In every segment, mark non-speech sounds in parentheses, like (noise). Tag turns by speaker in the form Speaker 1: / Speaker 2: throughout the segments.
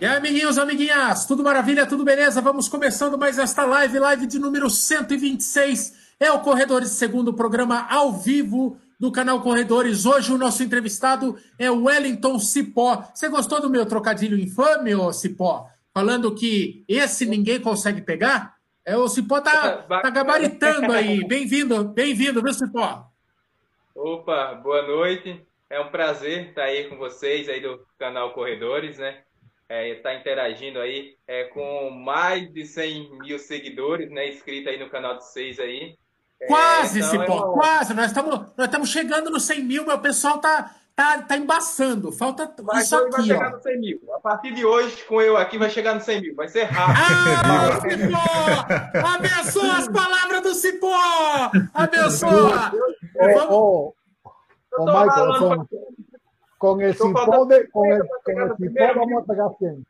Speaker 1: E aí, amiguinhos, amiguinhas, tudo maravilha, tudo beleza? Vamos começando mais esta live, live de número 126. É o Corredores Segundo, programa ao vivo do canal Corredores. Hoje o nosso entrevistado é o Wellington Cipó. Você gostou do meu trocadilho infame, ô Cipó? Falando que esse ninguém consegue pegar? É, o Cipó tá, tá gabaritando aí. (laughs) Bem-vindo, bem-vindo, viu, Cipó?
Speaker 2: Opa, boa noite. É um prazer estar aí com vocês aí do canal Corredores, né? É, está interagindo aí é, com mais de 100 mil seguidores, né? Inscritos aí no canal de vocês aí.
Speaker 1: É, quase, então, Cipó, é quase. Nós estamos nós estamos chegando nos 100 mil, mas o pessoal tá, tá, tá embaçando. Falta
Speaker 2: Mas
Speaker 1: isso aqui,
Speaker 2: vai chegar
Speaker 1: ó.
Speaker 2: no 100 mil. A partir de hoje, com eu aqui, vai chegar no 100 mil. Vai ser rápido.
Speaker 1: Ah, (laughs) Cipó! Abençoa as palavras do Cipó! Abençoa!
Speaker 3: Oh, oh, Michael, con el cipó de, con el, con el cipó vamos pegar 100.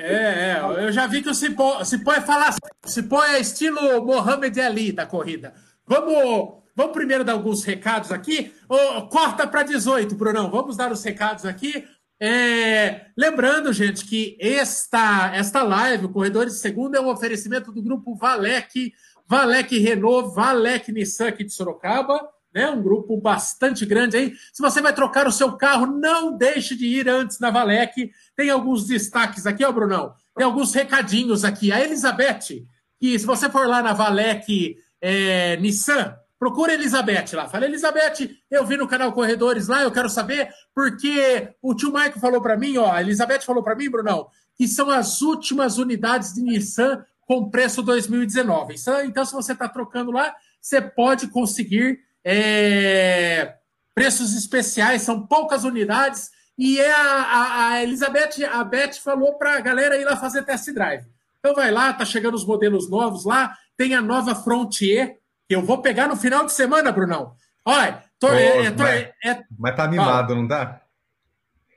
Speaker 1: É, é, eu já vi que o Cipó, Cipó é falar, Cipó é estilo Mohamed Ali da corrida. Vamos, vamos primeiro dar alguns recados aqui. Ô, corta para 18, Brunão. Vamos dar os recados aqui. É, lembrando, gente, que esta, esta live, o Corredores de Segunda, é um oferecimento do grupo Valec, Valec Renault, Valec Nissan aqui de Sorocaba, né? Um grupo bastante grande aí. Se você vai trocar o seu carro, não deixe de ir antes na Valec. Tem alguns destaques aqui, ó, Brunão. Tem alguns recadinhos aqui. A Elizabeth, que se você for lá na Valec é, Nissan, procura a Elizabeth lá. Fala, Elizabeth, eu vi no canal Corredores lá, eu quero saber, porque o tio Maico falou para mim, ó, a Elizabeth falou para mim, Brunão, que são as últimas unidades de Nissan com preço 2019. Então, então se você está trocando lá, você pode conseguir é, preços especiais, são poucas unidades. E é a, a, a Elizabeth, a Beth falou para a galera ir lá fazer test drive. Então vai lá, tá chegando os modelos novos lá, tem a nova Frontier, que eu vou pegar no final de semana, Brunão. Olha, tô, é, é, tô-
Speaker 4: mas-
Speaker 1: é- é-
Speaker 4: Mas tá mimado, não tá?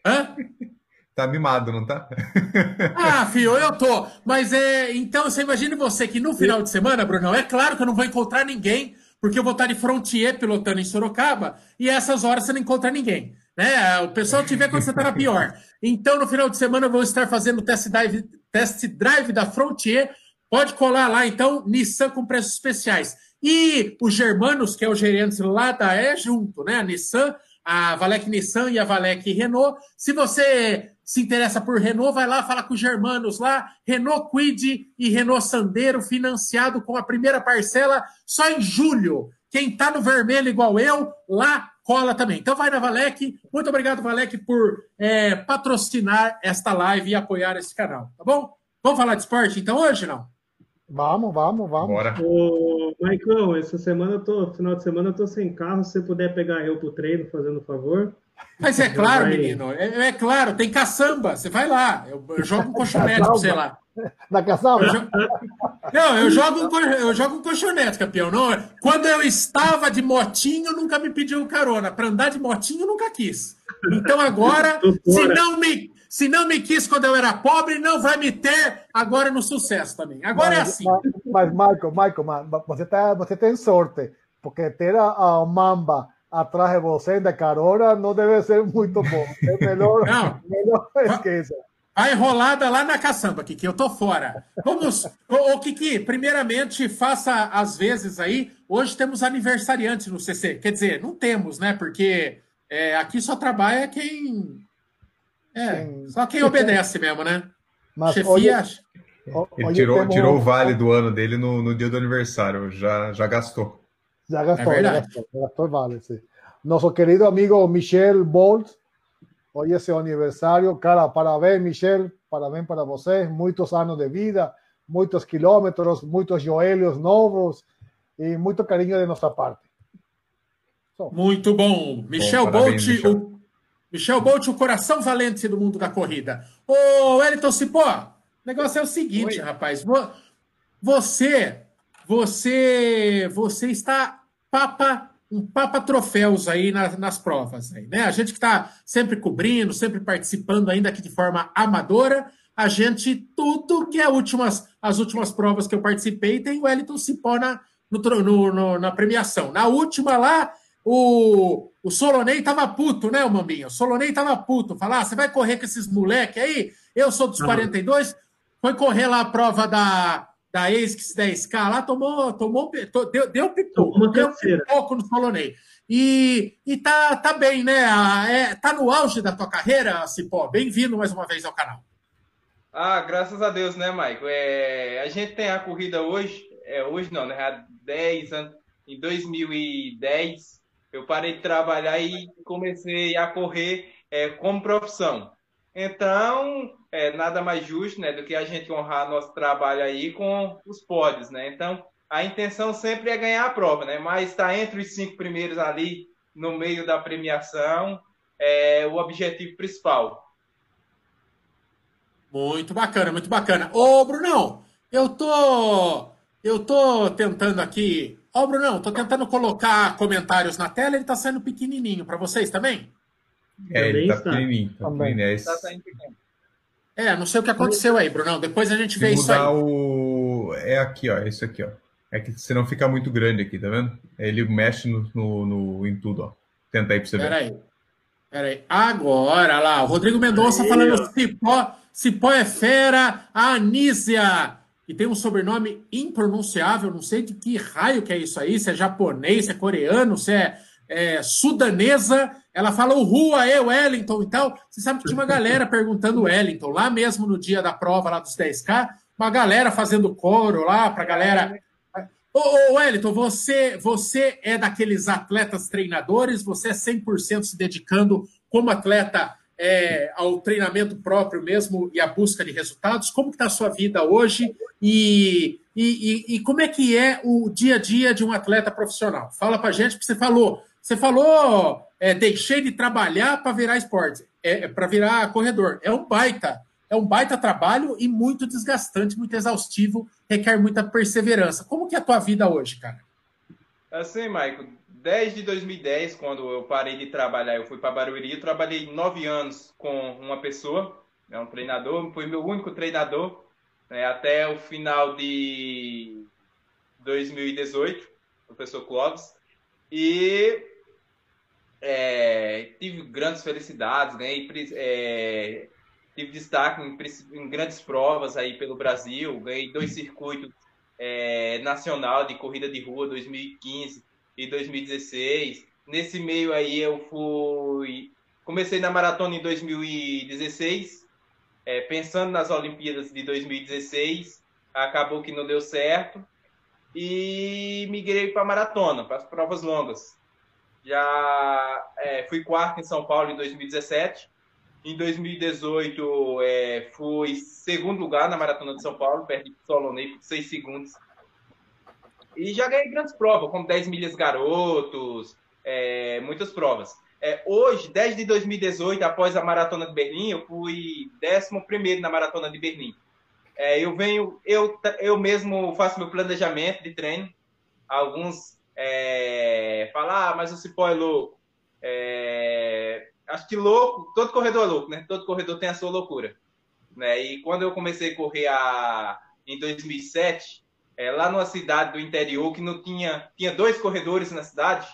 Speaker 1: hã? (laughs)
Speaker 4: Tá mimado, não tá? (laughs)
Speaker 1: Ah, filho, eu tô. Mas é. Então, você imagina você que no final de semana, Brunão, é claro que eu não vou encontrar ninguém, porque eu vou estar de frontier pilotando em Sorocaba, e essas horas você não encontra ninguém. Né? O pessoal te vê quando você tá na pior. Então, no final de semana, eu vou estar fazendo test drive, test drive da Frontier. Pode colar lá, então, Nissan com preços especiais. E os Germanos, que é o gerente lá da é junto, né? A Nissan, a Valec Nissan e a Valec Renault. Se você se interessa por Renault, vai lá, fala com os Germanos lá. Renault Quid e Renault Sandero financiado com a primeira parcela só em julho. Quem tá no vermelho igual eu, lá cola também. Então vai na Valec. Muito obrigado, Valec, por é, patrocinar esta live e apoiar esse canal, tá bom? Vamos falar de esporte então hoje, não?
Speaker 3: Vamos, vamos, vamos.
Speaker 4: Bora.
Speaker 5: Ô, Maicon, essa semana eu tô, final de semana eu tô sem carro, se você puder pegar eu pro treino, fazendo favor.
Speaker 1: Mas é claro,
Speaker 5: Vai.
Speaker 1: menino, é, é claro, tem caçamba, você vai lá, eu, eu jogo um colchonete pra você lá. (laughs)
Speaker 3: Da casada.
Speaker 1: Eu Não, eu jogo, um, eu jogo um colchonete, campeão. Não, quando eu estava de motinho, nunca me pediu carona. Para andar de motinho, nunca quis. Então agora, (laughs) se não, me, se não me quis quando eu era pobre, não vai me ter agora no sucesso também. Agora é
Speaker 3: Mas-
Speaker 1: assim.
Speaker 3: Mas, mas, Michael, Michael, você, tá, você tem sorte, porque ter a, a Mamba atrás de você da carona não deve ser muito bom. É melhor, (laughs)
Speaker 1: Não.
Speaker 3: melhor esqueça.
Speaker 1: Vai enrolada lá na caçamba, Kiki. Eu tô fora. Vamos. Ô, ô, Kiki, primeiramente, faça as vezes aí. Hoje temos aniversariante no CC. Quer dizer, não temos, né? Porque é, aqui só trabalha quem. É,
Speaker 3: Quem-
Speaker 1: só quem obedece mesmo, né?
Speaker 3: Mas
Speaker 1: Chefia.
Speaker 3: hoje,
Speaker 4: Ele
Speaker 3: hoje
Speaker 4: tirou,
Speaker 3: temos-
Speaker 4: tirou o vale do ano dele no, no dia do aniversário. Já, já gastou.
Speaker 3: Já gastou, já
Speaker 1: verdade.
Speaker 3: gastou, já gastou el vale, sí. Nosso querido amigo Michel Bolt, hoy es su aniversario. Cara, parabéns, Michel, parabéns para você. Muitos anos de vida, muitos quilômetros, muitos joelhos novos e muito carinho de nossa parte.
Speaker 1: Muito bom. Michel
Speaker 4: Bom, parabéns,
Speaker 1: Bolt,
Speaker 4: Michel.
Speaker 1: o Michel Bolt, o coração valente do mundo da corrida. Ô, Wellington Cipó, o negócio é o seguinte,
Speaker 2: Oi.
Speaker 1: rapaz. Vo- Você, você, você está papa, um papa troféus aí na- nas provas, aí, né? A gente que está sempre cobrindo, sempre participando, ainda aqui de forma amadora, a gente, tudo que é últimas, as últimas provas que eu participei, tem o Wellington Cipó na, no no- no- na premiação. Na última lá, o, o Solonei tava puto, né, o Mambinho? O Solonei tava puto. Falar, ah, você vai correr com esses moleque aí? Eu sou dos uhum. 42, foi correr lá a prova da, da ASICS 10K lá, tomou, tomou, deu, deu pipoco, deu pipoco no Solonei. E, e tá, tá bem, né? É, tá no auge da tua carreira, Cipó. Bem-vindo mais uma vez ao canal.
Speaker 2: Ah, graças a Deus, né, Maico? É, a gente tem a corrida hoje, é, hoje não, né? Há 10 anos, em 2010, eu parei de trabalhar e comecei a correr é, como profissão. Então, é nada mais justo né, do que a gente honrar nosso trabalho aí com os pódios, né? Então, a intenção sempre é ganhar a prova, né? Mas está entre os cinco primeiros ali, no meio da premiação, é o objetivo principal.
Speaker 1: Muito bacana, muito bacana. Ô, Brunão, eu tô. Eu tô tentando aqui. Ô, Brunão, tô tentando colocar comentários na tela, ele tá saindo pequenininho. Para vocês também?
Speaker 4: É, ele tá pequenininho. Tá pequenininho. É, tá saindo
Speaker 1: pequeno. É, não sei o que aconteceu aí, Brunão. Depois a gente vê isso aí.
Speaker 4: O... É aqui, ó. É isso aqui, ó. É que você não fica muito grande aqui, tá vendo? Ele mexe no, no, no em tudo, ó. Tenta aí pra você
Speaker 1: Pera ver. Peraí. Peraí. Agora lá, o Rodrigo Mendonça falando Cipó, Cipó é fera, a Anísia, que tem um sobrenome impronunciável, não sei de que raio que é isso aí, se é japonês, se é coreano, se é, é sudanesa. Ela fala o Rua, é Wellington e tal. Você sabe que tinha uma galera (laughs) perguntando Wellington, lá mesmo no dia da prova lá dos 10K, uma galera fazendo coro lá pra galera Ô, ô Wellington, você, você é daqueles atletas treinadores, você é 100% se dedicando como atleta é, ao treinamento próprio mesmo e à busca de resultados. Como está a sua vida hoje e, e, e, e, como é que é o dia a dia de um atleta profissional? Fala para gente, porque você falou, você falou, é, deixei de trabalhar para virar esporte, é, é para virar corredor. É um baita é um baita trabalho e muito desgastante, muito exaustivo, requer muita perseverança. Como que é a tua vida hoje, cara?
Speaker 2: Assim, Maico, desde 2010, quando eu parei de trabalhar, eu fui para Barueri, eu trabalhei nove anos com uma pessoa, é um treinador, foi meu único treinador, né, até o final de 2018, o professor Clóvis, e é, tive grandes felicidades, ganhei é, tive destaque em, em, grandes provas aí pelo Brasil, ganhei dois circuitos é, nacional de corrida de rua 2015 e 2016. Nesse meio aí eu fui comecei na maratona em 2016, é, pensando nas Olimpíadas de 2016, acabou que não deu certo e migrei para maratona, para as provas longas. Já é, fui quarto em São Paulo em 2017 em 2018, é, fui segundo lugar na Maratona de São Paulo, perdi o Solonei por seis segundos. E já ganhei grandes provas, como 10 milhas garotos, é, muitas provas. É, hoje, desde 2018, após a Maratona de Berlim, eu fui 11 na Maratona de Berlim. É, eu venho, eu, eu mesmo faço meu planejamento de treino. Alguns é, falam, ah, mas o Cipó é louco. É, acho que louco, todo corredor é louco, né? Todo corredor tem a sua loucura. Né? E quando eu comecei a correr a, em 2007, é, lá numa cidade do interior que não tinha, tinha dois corredores na cidade,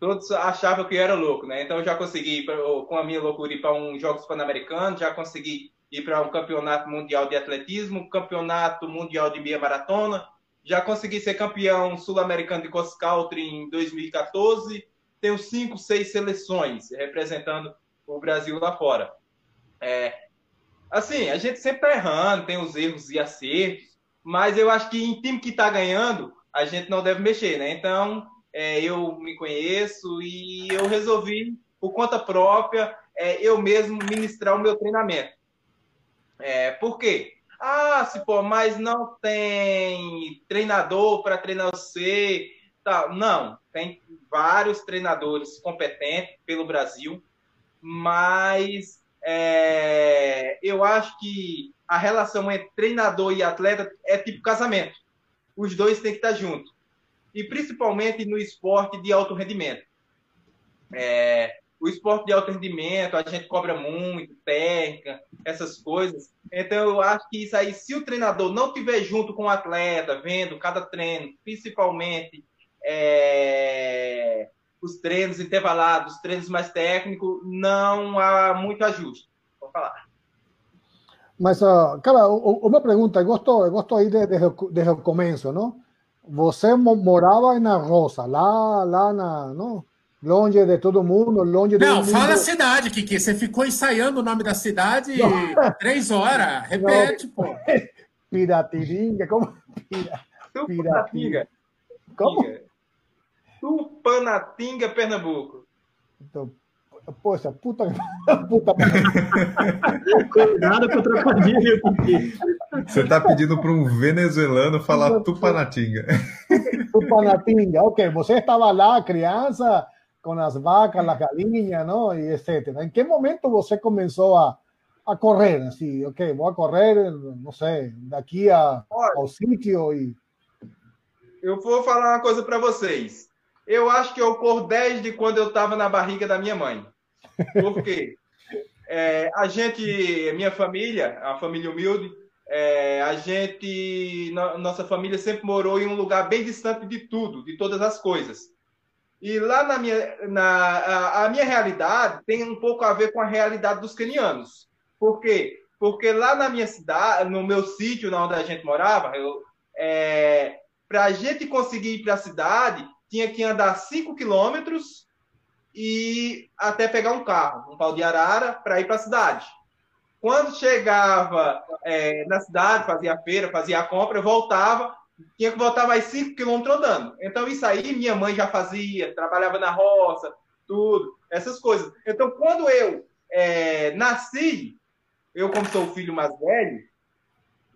Speaker 2: todos achavam que eu era louco, né? Então eu já consegui, pra, com a minha loucura, ir para um Jogos Pan-Americanos, já consegui ir para um campeonato mundial de atletismo, campeonato mundial de meia maratona, já consegui ser campeão sul-americano de cross country em 2014 tenho cinco, seis seleções representando o Brasil lá fora. É, assim, a gente sempre está errando, tem os erros e acertos, mas eu acho que em time que está ganhando, a gente não deve mexer, né? Então, é, eu me conheço e eu resolvi, por conta própria, é, eu mesmo ministrar o meu treinamento. É, por quê? Ah, se pô, mas não tem treinador para treinar você. Tá, não, tem vários treinadores competentes pelo Brasil, mas é, eu acho que a relação entre treinador e atleta é tipo casamento. Os dois têm que estar juntos. E principalmente no esporte de alto rendimento. É, o esporte de alto rendimento, a gente cobra muito, técnica, essas coisas. Então, eu acho que isso aí, se o treinador não tiver junto com o atleta, vendo cada treino, principalmente é, os treinos intervalados, os treinos mais técnicos, não há muito ajuste. Vou falar.
Speaker 3: Mas, uh, cara, uma pergunta, eu gosto, eu gosto aí desde, desde o começo, não? Você morava na Rosa, lá, lá na, não? Longe de todo mundo, longe de
Speaker 1: Não, fala a cidade, Kiki. Você ficou ensaiando o nome da cidade não. três horas. Repete, não. pô. (laughs)
Speaker 3: Piratiringa, como?
Speaker 2: Pira... Piratinga. Como? Tupanatinga, Pernambuco.
Speaker 3: Então, poxa, puta. (laughs) puta
Speaker 5: Cuidado com o trocadilho,
Speaker 4: Você está pedindo para um venezuelano falar Tupanatinga.
Speaker 3: Tupanatinga, ok. Você estava lá, criança, com as vacas, as galinhas, não? E etc. Em que momento você começou a, a correr? Assim, ok, vou a correr, não sei, daqui a, ao sítio e.
Speaker 2: Eu vou falar uma coisa para vocês. Eu acho que eu corro desde quando eu estava na barriga da minha mãe. Por quê? é, a gente, minha família, a família humilde, é, a gente, nossa família sempre morou em um lugar bem distante de tudo, de todas as coisas. E lá na minha, na, a, a minha realidade tem um pouco a ver com a realidade dos kenianos. Por quê? Porque lá na minha cidade, no meu sítio, onde a gente morava, é, para a gente conseguir ir para a cidade, tinha que andar 5 quilômetros e até pegar um carro, um pau de arara, para ir para a cidade. Quando chegava é, na cidade, fazia a feira, fazia a compra, voltava, tinha que voltar mais 5 quilômetros andando. Então, isso aí minha mãe já fazia, trabalhava na roça, tudo, essas coisas. Então, quando eu é, nasci, eu, como sou o filho mais velho,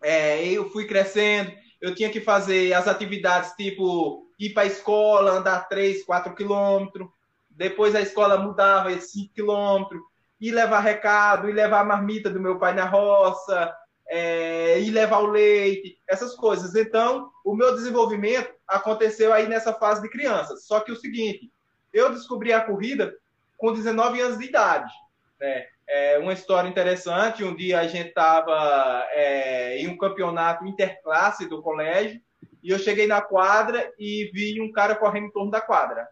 Speaker 2: é, eu fui crescendo, eu tinha que fazer as atividades tipo ir para a escola, andar 3, 4 quilômetros. Depois a escola mudava 5 quilômetros. Ir levar recado, ir levar a marmita do meu pai na roça, é, ir levar o leite, essas coisas. Então, o meu desenvolvimento aconteceu aí nessa fase de criança. Só que o seguinte, eu descobri a corrida com 19 anos de idade. Né? É uma história interessante. Um dia a gente estava é, em um campeonato interclasse do colégio e eu cheguei na quadra e vi um cara correndo em torno da quadra.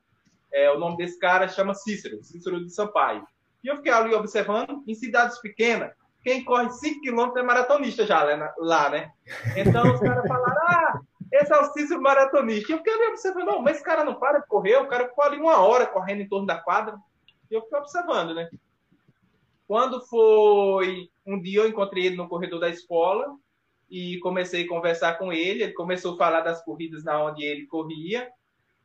Speaker 2: É, o nome desse cara chama Cícero, Cícero de Sampaio. E eu fiquei ali observando, em cidades pequenas, quem corre 5 km é maratonista já lá, né? Então os caras falaram, ah, esse é o Cícero maratonista. E eu fiquei observando, não, mas esse cara não para de correr, o cara ficou ali uma hora correndo em torno da quadra. E eu fiquei observando, né? Quando foi um dia, eu encontrei ele no corredor da escola, e comecei a conversar com ele. Ele começou a falar das corridas na onde ele corria.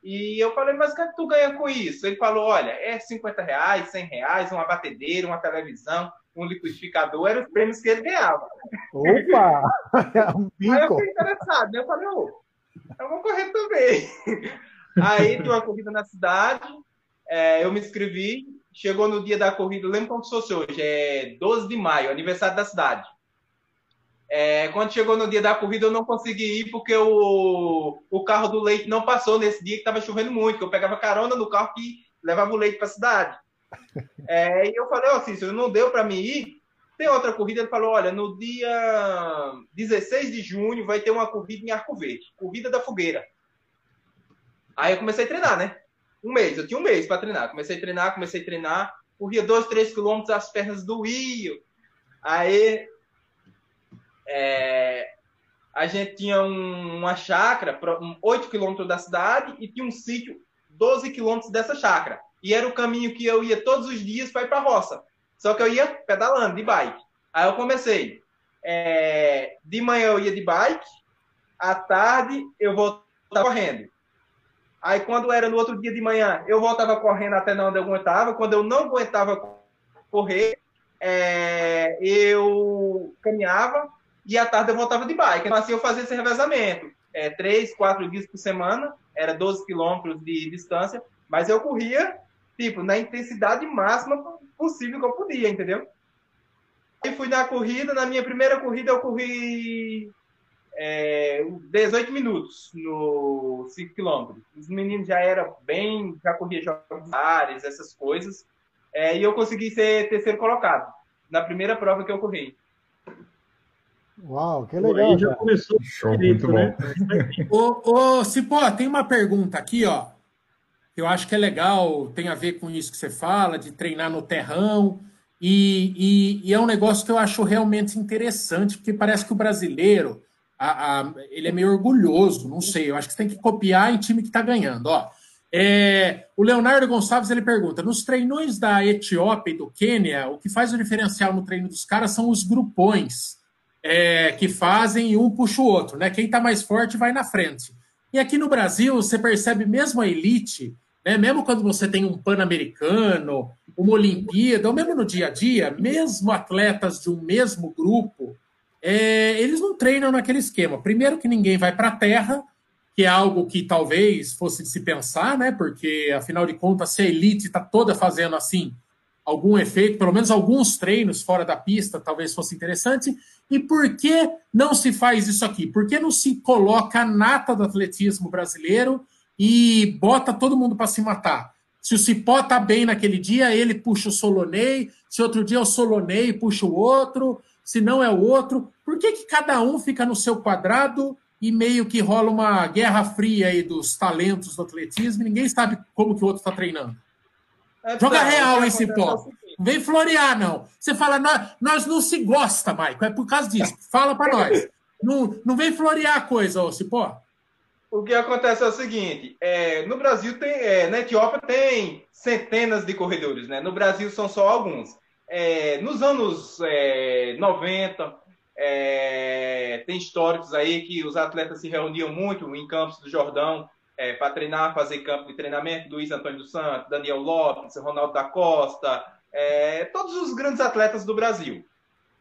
Speaker 2: E eu falei, mas o que, é que tu ganha com isso? Ele falou, olha, é 50 reais, 100 reais, uma batedeira, uma televisão, um liquidificador, eram os prêmios que ele ganhava.
Speaker 3: Opa!
Speaker 2: um (laughs) Aí eu fiquei interessado, né? Eu falei, oh, eu vou correr também. (laughs) Aí tem uma corrida na cidade, é, eu me inscrevi, chegou no dia da corrida, lembro como se fosse hoje, é 12 de maio, aniversário da cidade. É, quando chegou no dia da corrida, eu não consegui ir porque o, o carro do leite não passou nesse dia que estava chovendo muito, que eu pegava carona no carro que levava o leite para a cidade. É, e eu falei, ó, oh, Cícero, não deu para mim ir. Tem outra corrida, ele falou, olha, no dia 16 de junho vai ter uma corrida em Arco Verde, corrida da fogueira. Aí eu comecei a treinar, né? Um mês, eu tinha um mês para treinar. Comecei a treinar, comecei a treinar, corria dois, três quilômetros, as pernas doíam. Aí é, a gente tinha um, uma chácara, 8 quilômetros da cidade, e tinha um sítio 12 quilômetros dessa chácara. E era o caminho que eu ia todos os dias para ir para a roça. Só que eu ia pedalando de bike. Aí eu comecei. É, de manhã eu ia de bike, à tarde eu voltava correndo. Aí quando era no outro dia de manhã, eu voltava correndo até onde eu aguentava. Quando eu não aguentava correr, é, eu caminhava e à tarde eu voltava de bike. Então, assim, eu fazia esse revezamento. É, três, quatro dias por semana, era 12 quilômetros de distância, mas eu corria, tipo, na intensidade máxima possível que eu podia, entendeu? E fui na corrida, na minha primeira corrida eu corri é, 18 minutos no 5 quilômetros. Os meninos já eram bem, já corria jogos áreas, essas coisas, é, e eu consegui ser terceiro colocado na primeira prova que eu corri.
Speaker 3: Uau, que legal.
Speaker 5: Aí já começou
Speaker 4: Show,
Speaker 5: direito,
Speaker 4: muito
Speaker 5: né? (laughs)
Speaker 1: Ô, ô, Cipó, tem uma pergunta aqui, ó. Eu acho que é legal, tem a ver com isso que você fala, de treinar no terrão. E, e- e é um negócio que eu acho realmente interessante, porque parece que o brasileiro a- a- ele é meio orgulhoso, não sei. Eu acho que você tem que copiar em time que está ganhando. Ó, É, o Leonardo Gonçalves ele pergunta: nos treinões da Etiópia e do Quênia, o que faz o diferencial no treino dos caras são os grupões é, que fazem e um puxa o outro, né? Quem está mais forte vai na frente. E aqui no Brasil, você percebe mesmo a elite, né? mesmo quando você tem um Pan-Americano, uma Olimpíada, ou mesmo no dia a dia, mesmo atletas de um mesmo grupo, é, eles não treinam naquele esquema. Primeiro que ninguém vai para a terra, que é algo que talvez fosse de se pensar, né? Porque, afinal de contas, se a elite está toda fazendo assim, algum efeito, pelo menos alguns treinos fora da pista, talvez fosse interessante. E por que não se faz isso aqui? Por que não se coloca a nata do atletismo brasileiro e bota todo mundo para se matar? Se o Cipó tá bem naquele dia, ele puxa o Solonei. Se outro dia é o Solonei puxa o outro. Se não é o outro. Por que, que cada um fica no seu quadrado e meio que rola uma guerra fria aí dos talentos do atletismo e ninguém sabe como que o outro está treinando? Joga
Speaker 2: Então,
Speaker 1: real, hein,
Speaker 2: é
Speaker 1: Cipó? Não vem florear, não. Você fala, nós, nós não se gosta, Maico. É por causa disso. Fala para nós. Não, não vem florear a coisa, ô Cipó.
Speaker 2: O que acontece é o seguinte: é, no Brasil tem, é, na Etiópia tem centenas de corredores, né? No Brasil são só alguns. É, nos anos é, 90, é, tem históricos aí que os atletas se reuniam muito em Campos do Jordão é, para treinar, fazer campo de treinamento. Luiz Antônio dos Santos, Daniel Lopes, Ronaldo da Costa, é, todos os grandes atletas do Brasil.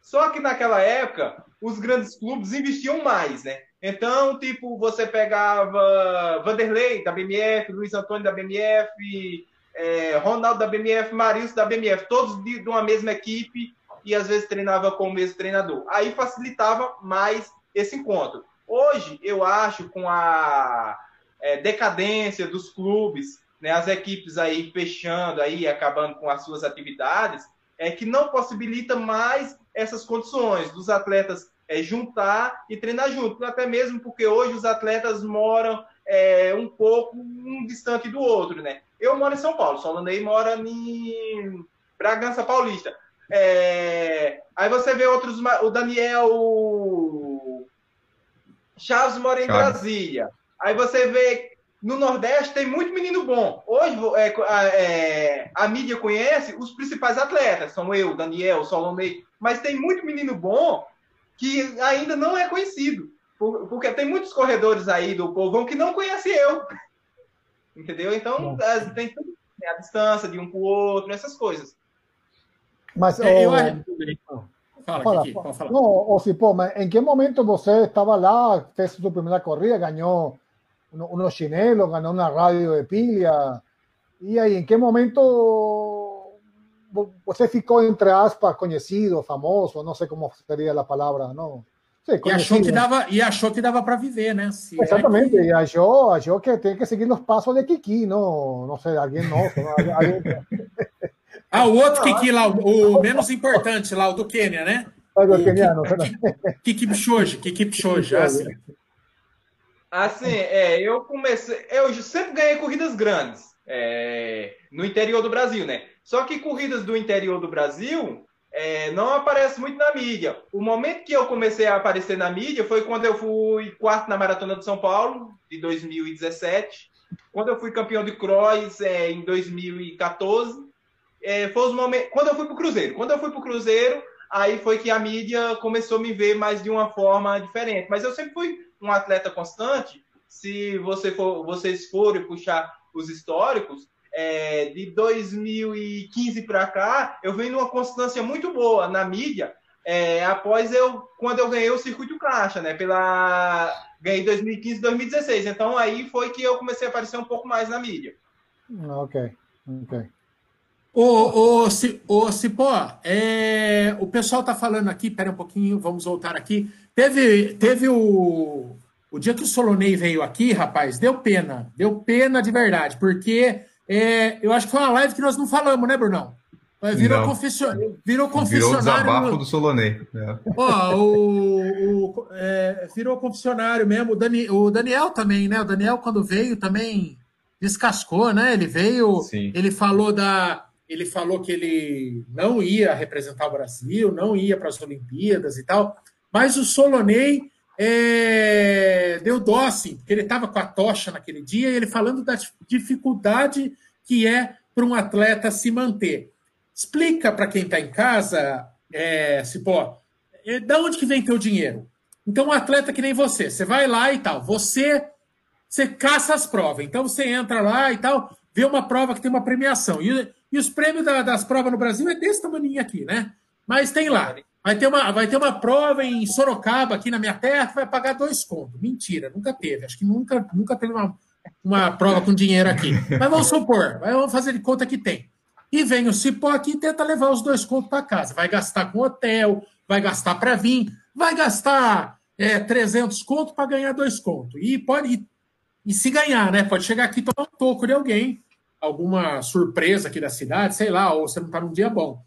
Speaker 2: Só que naquela época, os grandes clubes investiam mais, né? Então, tipo, você pegava Vanderlei da BMF, Luiz Antônio da BMF, é, Ronaldo da BMF, Marilson da BMF, todos de, de uma mesma equipe e às vezes treinava com o mesmo treinador. Aí facilitava mais esse encontro. Hoje, eu acho, com a é, decadência dos clubes, né, as equipes aí fechando, aí acabando com as suas atividades, é que não possibilita mais essas condições dos atletas é, juntar e treinar junto, até mesmo porque hoje os atletas moram é, um pouco um distante do outro, né? Eu moro em São Paulo, Solonei mora em Bragança Paulista. É, aí você vê outros, o Daniel Chaves mora em
Speaker 4: Chaves.
Speaker 2: Brasília. Aí você vê no Nordeste tem muito menino bom. Hoje é, a, é, a mídia conhece os principais atletas, são eu, Daniel, Solonei, mas tem muito menino bom que ainda não é conhecido. Por- Porque tem muitos corredores aí do povão que não conhece eu. Entendeu? Então, as- tem tudo, né, a distância de um para o outro, essas coisas.
Speaker 3: Mas,
Speaker 1: É, eu acho- Fala,
Speaker 3: Fala,
Speaker 1: Kiki, falar.
Speaker 3: No, o Cipó, mas ¿en qué momento você estaba lá, fez su primera corrida, ganó uno- unos chinelos, ganó una radio de pilha? E aí, em que momento você ficou, entre aspas, conhecido, famoso, não sei como seria a palavra, não? Sí,
Speaker 1: E achou que dava, e achou que dava para viver, né? Se é
Speaker 3: Exatamente,
Speaker 1: que-
Speaker 3: e achou, achou que tem que seguir os passos de Kiki, não, não sei, alguém novo. não? Alguém- (laughs)
Speaker 1: Ah, o outro Kiki lá, o, o menos importante lá, o do Quênia, né?
Speaker 3: algo
Speaker 1: O
Speaker 3: keniano,
Speaker 1: Kiki Pchoge, Kiki Pchoge, ah, sim.
Speaker 2: Assim, é, eu comecei. Eu sempre ganhei corridas grandes é, no interior do Brasil, né? Só que corridas do interior do Brasil é, não aparecem muito na mídia. O momento que eu comecei a aparecer na mídia foi quando eu fui quarto na Maratona de São Paulo, de 2017. Quando eu fui campeão de cross é, em 2014. É, foi os momentos. Quando eu fui pro Cruzeiro. Quando eu fui pro Cruzeiro, aí foi que a mídia começou a me ver mais de uma forma diferente. Mas eu sempre fui um atleta constante. Se você for, vocês forem puxar os históricos, é, de 2015 para cá, eu venho numa constância muito boa na mídia. é, após eu, quando eu ganhei o circuito caixa, né? Pela ganhei 2015, 2016. Então aí foi que eu comecei a aparecer um pouco mais na mídia.
Speaker 3: Ok, ok.
Speaker 1: Ô, ô, ô, Cipó, é, o pessoal tá falando aqui, pera um pouquinho, vamos voltar aqui. Teve, teve o, o dia que o Solonei veio aqui, rapaz, deu pena, deu pena de verdade, porque é, eu acho que foi uma live que nós não falamos, né, Brunão? Virou, confissio... virou confessionário.
Speaker 4: Virou desabafo do Solonei.
Speaker 1: É. Ó, o, o é, virou confessionário mesmo. O, Dani, o Daniel também, né? O Daniel, quando veio, também descascou, né? Ele veio, Sim. ele falou da. Ele falou que ele não ia representar o Brasil, não ia para as Olimpíadas e tal. Mas o Solonei é, deu dó, assim, porque ele estava com a tocha naquele dia e ele falando da dificuldade que é para um atleta se manter. Explica para quem está em casa, é, pô, é, da onde que vem teu dinheiro? Então, um atleta que nem você, você vai lá e tal, você, você caça as provas. Então, você entra lá e tal, vê uma prova que tem uma premiação. E, e os prêmios da, das provas no Brasil é desse tamanho aqui, né? Mas tem lá. Vai ter, uma, vai ter uma prova em Sorocaba, aqui na minha terra, que vai pagar dois contos. Mentira, nunca teve. Acho que nunca, nunca teve uma, uma prova com dinheiro aqui. Mas vamos supor, vamos fazer de conta que tem. E vem o cipó aqui e tenta levar os dois contos para casa. Vai gastar com hotel, vai gastar para vir, vai gastar é, 300 contos para ganhar dois contos. E pode e, e, se ganhar, né? Pode chegar aqui e tomar um toco de alguém, alguma surpresa aqui da cidade, sei lá, ou você não está num dia bom.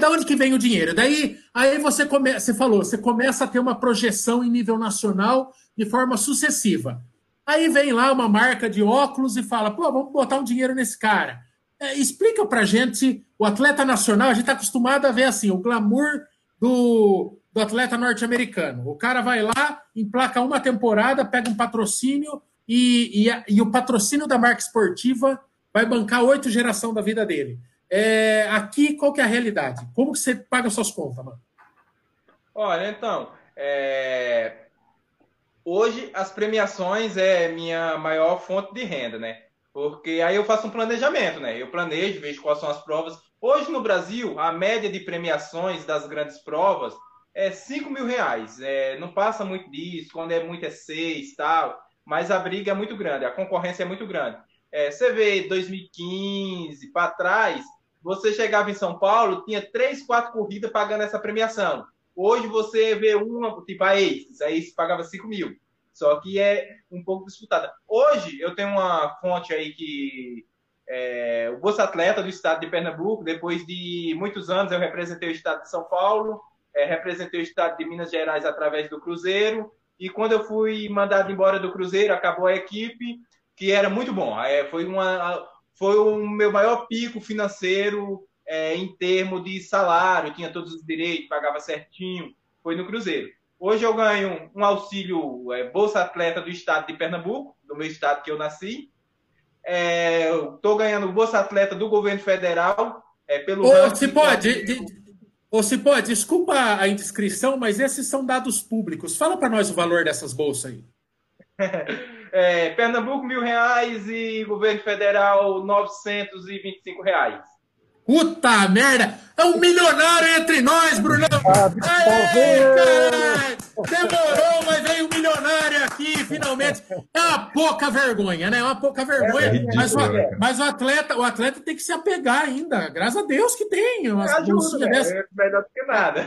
Speaker 1: Da onde que vem o dinheiro? Daí, aí você começa, você falou, você começa a ter uma projeção em nível nacional de forma sucessiva. Aí vem lá uma marca de óculos e fala, pô, vamos botar um dinheiro nesse cara. É, explica pra gente, o atleta nacional, a gente está acostumado a ver assim, o glamour do, do atleta norte-americano. O cara vai lá, emplaca uma temporada, pega um patrocínio e, e, e o patrocínio da marca esportiva vai bancar oito gerações da vida dele. É, aqui, qual que é a realidade? Como que você paga suas contas, mano?
Speaker 2: Olha, então, é... hoje as premiações é minha maior fonte de renda, né? Porque aí eu faço um planejamento, né? Eu planejo, vejo quais são as provas. Hoje no Brasil, a média de premiações das grandes provas é 5 mil reais. É, não passa muito disso, quando é muito é 6 tal. Mas a briga é muito grande, a concorrência é muito grande. É, você vê 2015 para trás, você chegava em São Paulo, tinha três, quatro corridas pagando essa premiação. Hoje você vê uma, tipo a Ace, a pagava 5 mil só que é um pouco disputada. Hoje eu tenho uma fonte aí que é, o Bolsa Atleta do estado de Pernambuco, depois de muitos anos eu representei o estado de São Paulo, é, representei o estado de Minas Gerais através do Cruzeiro, e quando eu fui mandado embora do Cruzeiro, acabou a equipe, que era muito bom. É, foi, uma, foi o meu maior pico financeiro é, em termos de salário, tinha todos os direitos, pagava certinho, foi no Cruzeiro. Hoje eu ganho um auxílio é, Bolsa Atleta do estado de Pernambuco, do meu estado que eu nasci. Estou é, ganhando Bolsa Atleta do governo federal é, pelo.
Speaker 1: Ô, se pode, de, se pode, desculpa a indiscrição, mas esses são dados públicos. Fala para nós o valor dessas bolsas aí. (laughs)
Speaker 2: é, Pernambuco, mil reais e governo federal, 925 reais.
Speaker 1: Puta merda! É um milionário entre nós, Brunão! Aê, Demorou, mas veio um milionário aqui, finalmente. É uma pouca vergonha, né? É uma pouca vergonha. É ridículo, mas, o, né, mas o atleta, o atleta tem que se apegar ainda. Graças a Deus que tem. Umas
Speaker 2: ajuda, né? É melhor do que nada.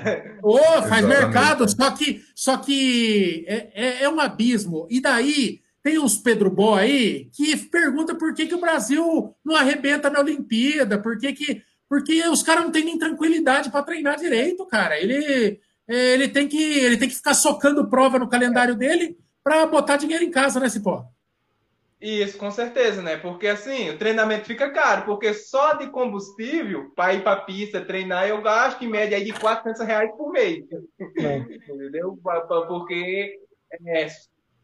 Speaker 1: Oh, faz Exatamente. mercado, só que, só que é, é, é um abismo. E daí tem uns Pedro Bó aí que pergunta por que, que o Brasil não arrebenta na Olimpíada, por que, que porque os caras não têm nem tranquilidade para treinar direito, cara. Ele, é, ele, tem que, ele tem que ficar socando prova no calendário dele para botar dinheiro em casa, né, Cipó?
Speaker 2: Isso, com certeza, né? Porque assim, o treinamento fica caro, porque só de combustível, para ir para pista treinar, eu gasto em média aí de 400 reais por mês. É. (laughs) Entendeu? Porque é,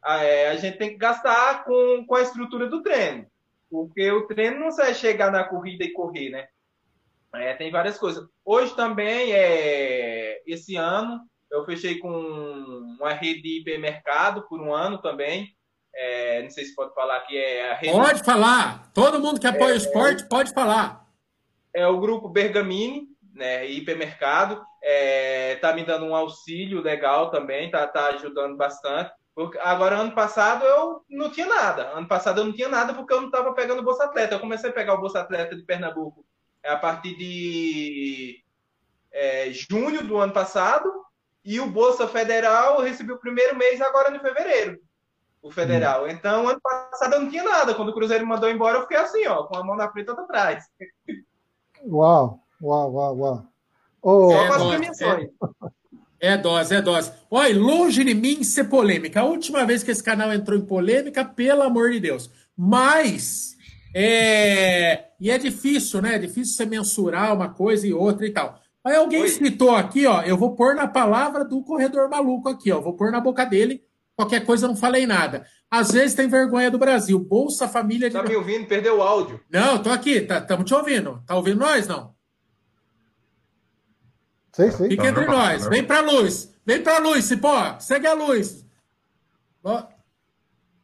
Speaker 2: a, é, a gente tem que gastar com, com a estrutura do treino. Porque o treino não vai chegar na corrida e correr, né? É, tem várias coisas. Hoje também, é, esse ano, eu fechei com uma rede de hipermercado por um ano também. É, não sei se pode falar que é a rede.
Speaker 1: Pode falar! Todo mundo que apoia é, o esporte pode falar.
Speaker 2: É o grupo Bergamini, né, hipermercado. É, tá me dando um auxílio legal também, tá, tá ajudando bastante. Porque agora, ano passado, eu não tinha nada. Ano passado eu não tinha nada porque eu não estava pegando o Bolsa Atleta. Eu comecei a pegar o Bolsa Atleta de Pernambuco é a partir de é, junho do ano passado, e o Bolsa Federal recebeu o primeiro mês agora em fevereiro, o federal. Hum. Então, ano passado eu não tinha nada. Quando o Cruzeiro me mandou embora, eu fiquei assim, ó, com a mão na frente e outra atrás.
Speaker 3: Uau! Uau, uau, uau.
Speaker 2: Oh,
Speaker 1: é, dose, é, é dose, é dose. Olha, longe de mim ser polêmica. A última vez que esse canal entrou em polêmica, pelo amor de Deus. Mas. É, e é difícil, né? É difícil você mensurar uma coisa e outra e tal. Aí alguém Oi. citou aqui, ó. Eu vou pôr na palavra do corredor maluco aqui, ó. Vou pôr na boca dele. Qualquer coisa eu não falei nada. Às vezes tem vergonha do Brasil. Bolsa Família.
Speaker 2: De... Tá me ouvindo? Perdeu o áudio.
Speaker 1: Não, tô aqui. Estamos tá, te ouvindo. Tá ouvindo nós, não?
Speaker 3: Sim, sim.
Speaker 1: Fica entre nós. Vem pra luz. Vem pra luz, Cipó. Segue a luz.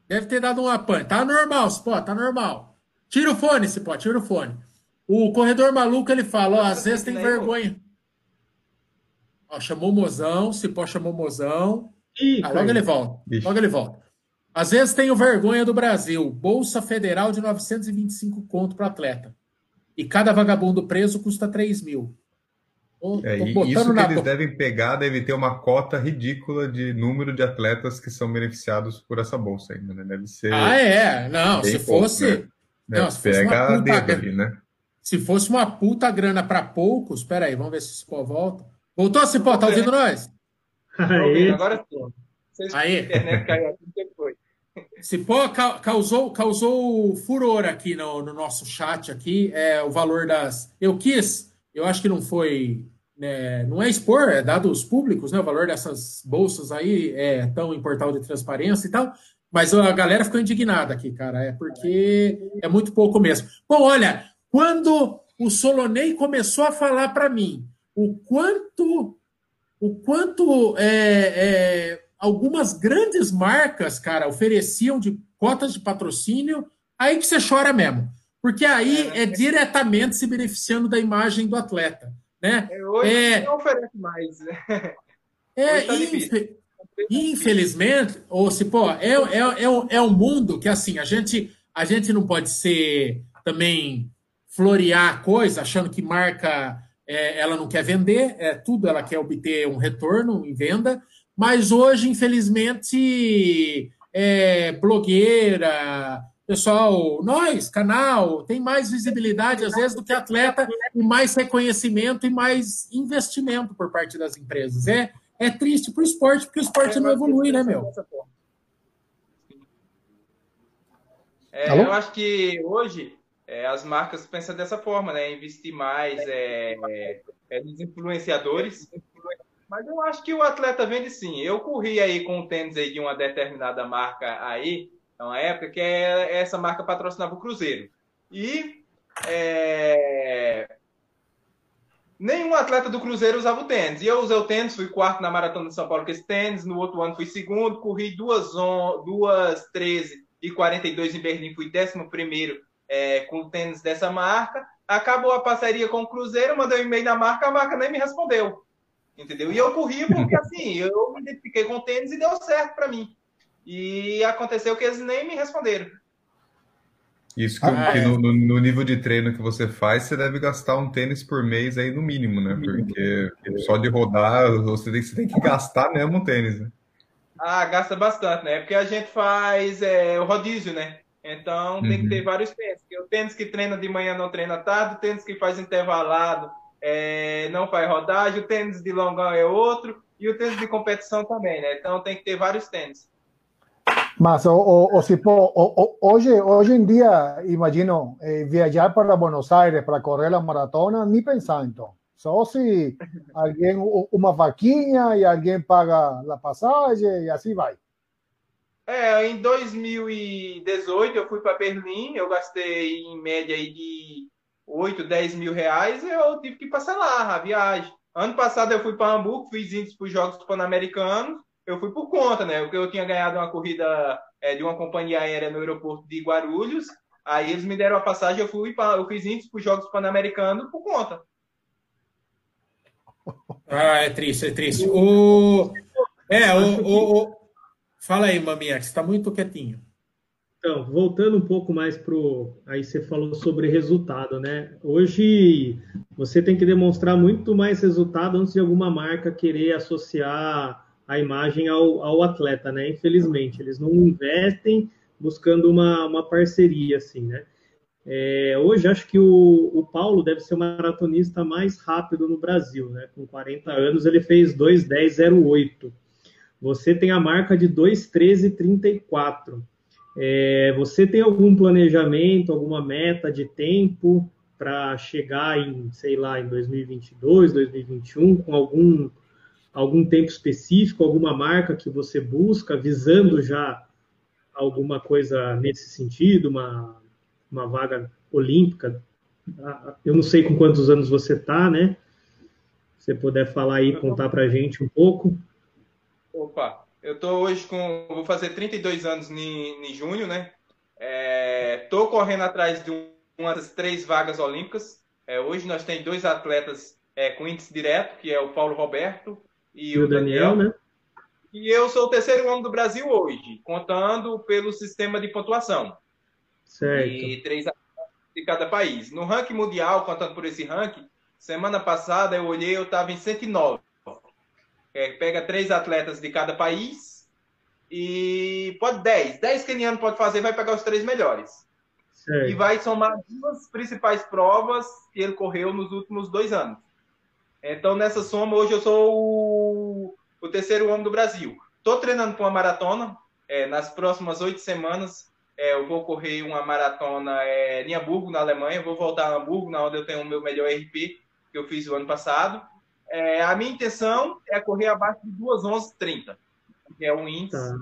Speaker 1: Deve ter dado uma pan. Tá normal, Cipó. Tá normal. Tira o fone, Cipó. Tira o fone. O corredor maluco, ele fala, ó, às vezes tem vergonha. Ó, chamou o mozão. Cipó chamou o mozão. Ah, logo ele volta. Logo ele volta. Às vezes tenho vergonha do Brasil. Bolsa Federal de 925 conto para atleta. E cada vagabundo preso custa 3 mil.
Speaker 4: É, isso que eles devem pegar deve ter uma cota ridícula de número de atletas que são beneficiados por essa bolsa ainda, né? Deve ser.
Speaker 1: Ah, é. Não, se pouco, fosse. Né?
Speaker 4: Não, se fosse Pega uma puta ali, né?
Speaker 1: Se fosse uma puta grana para poucos, espera aí, vamos ver se o Cipó volta. Voltou, Cipó, tá ouvindo nós?
Speaker 2: Aí. Agora sim.
Speaker 1: Aí. A internet caiu aqui depois. Cipó causou, causou furor aqui no, no nosso chat aqui, é, o valor das... Eu quis, eu acho que não foi né, não é expor, é dados públicos, né? O valor dessas bolsas aí é tão em portal de transparência e tal. Mas a galera ficou indignada aqui, cara. É porque é muito pouco mesmo. Bom, olha, quando o Solonei começou a falar para mim o quanto, o quanto é, é, algumas grandes marcas, cara, ofereciam de cotas de patrocínio, aí que você chora mesmo. Porque aí é, é diretamente se beneficiando da imagem do atleta. Né?
Speaker 2: É, hoje é, não oferece mais. (laughs)
Speaker 1: É, tá infe... infelizmente, ou se pô, é, é, é, é um mundo que assim a gente a gente não pode ser também florear a coisa achando que marca é, ela não quer vender, é tudo ela quer obter um retorno em venda, mas hoje infelizmente é, blogueira, Pessoal, nós, canal, tem mais visibilidade às vezes do que atleta e mais reconhecimento e mais investimento por parte das empresas. É, é triste para o esporte, porque o esporte não evolui, né, meu?
Speaker 2: É, eu acho que hoje é, as marcas pensam dessa forma, né? Investir mais é, é, nos influenciadores. Mas eu acho que o atleta vende sim. Eu corri aí com o tênis aí de uma determinada marca aí, é uma época que é, essa marca patrocinava o Cruzeiro. E é, nenhum atleta do Cruzeiro usava o tênis. E eu usei o tênis, fui quarto na Maratona de São Paulo com esse tênis, no outro ano fui segundo, corri duas, duas 13 e 42 em Berlim, fui décimo primeiro é, com o tênis dessa marca. Acabou a parceria com o Cruzeiro, mandei um e-mail na marca, a marca nem me respondeu. Entendeu? E eu corri porque (laughs) assim, eu me identifiquei com o tênis e deu certo para mim. E aconteceu que eles nem me responderam.
Speaker 4: Isso que, ah, que é. no, no, nível de treino que você faz, você deve gastar um tênis por mês aí no mínimo, né? Porque só de rodar, você tem, você tem que gastar mesmo um tênis, né?
Speaker 2: Ah, gasta bastante, né? Porque a gente faz é, o rodízio, né? Então tem uhum. que ter vários tênis. O tênis que treina de manhã não treina tarde, o tênis que faz intervalado é, não faz rodagem, o tênis de longão é outro, e o tênis de competição também, né? Então tem que ter vários tênis.
Speaker 3: Mas, o, o, o, si, o, hoy, hoy en día, imagino, eh, viajar para Buenos Aires para correr la maratona, ni pensando. Só si alguien, uma vaquinha e alguém paga a passagem e assim vai.
Speaker 2: É, em 2018 eu fui para Berlim, eu gastei em média aí de 8, 10 mil reais eu tive que parcelar a viagem. Ano passado eu fui para Hamburgo, fiz índice para os Jogos Pan-Americanos eu fui por conta, né? Porque eu tinha ganhado uma corrida é, de uma companhia aérea no aeroporto de Guarulhos. Aí eles me deram a passagem, eu fui para, eu fiz índice para os Jogos Pan-Americanos por conta.
Speaker 1: Ah, é triste, é triste. O... É, o, o, o... Fala aí, maminha, que você está muito quietinho.
Speaker 5: Então, voltando um pouco mais pro. Aí você falou sobre resultado, né? Hoje você tem que demonstrar muito mais resultado antes de alguma marca querer associar a imagem ao, ao atleta, né? Infelizmente, eles não investem buscando uma, uma parceria, assim, né? É, hoje acho que o, o, Paulo deve ser o maratonista mais rápido no Brasil, né? Com 40 anos ele fez 2:10:08. Você tem a marca de 2:13:34. É, você tem algum planejamento, alguma meta de tempo para chegar em, sei lá, em 2022, 2021, com algum algum tempo específico, alguma marca que você busca, visando já alguma coisa nesse sentido, uma uma vaga olímpica. Eu não sei com quantos anos você está, né? Se você puder falar aí, contar para a gente um pouco.
Speaker 2: Opa, eu estou hoje com. Vou fazer 32 anos em, em junho, né? Estou é, correndo atrás de umas três vagas olímpicas. É, hoje nós temos dois atletas é, com índice direto, que é o Paulo Roberto e, e o Daniel, Daniel, né? E eu sou o terceiro homem do Brasil hoje, contando pelo sistema de pontuação. Certo. E três de cada país. No ranking mundial, contando por esse ranking, semana passada eu olhei, eu estava em 109. É, pega três atletas de cada país e pode 10. 10 kenianos pode fazer, vai pegar os três melhores. Certo. E vai somar duas principais provas que ele correu nos últimos dois anos. Então, nessa soma, hoje eu sou o, o terceiro homem do Brasil. Estou treinando para uma maratona. É, nas próximas oito semanas, é, eu vou correr uma maratona é, em Hamburgo, na Alemanha. Vou voltar a Hamburgo, na onde eu tenho o meu melhor RP, que eu fiz o ano passado. É, a minha intenção é correr abaixo de 2:11:30, que é o índice tá.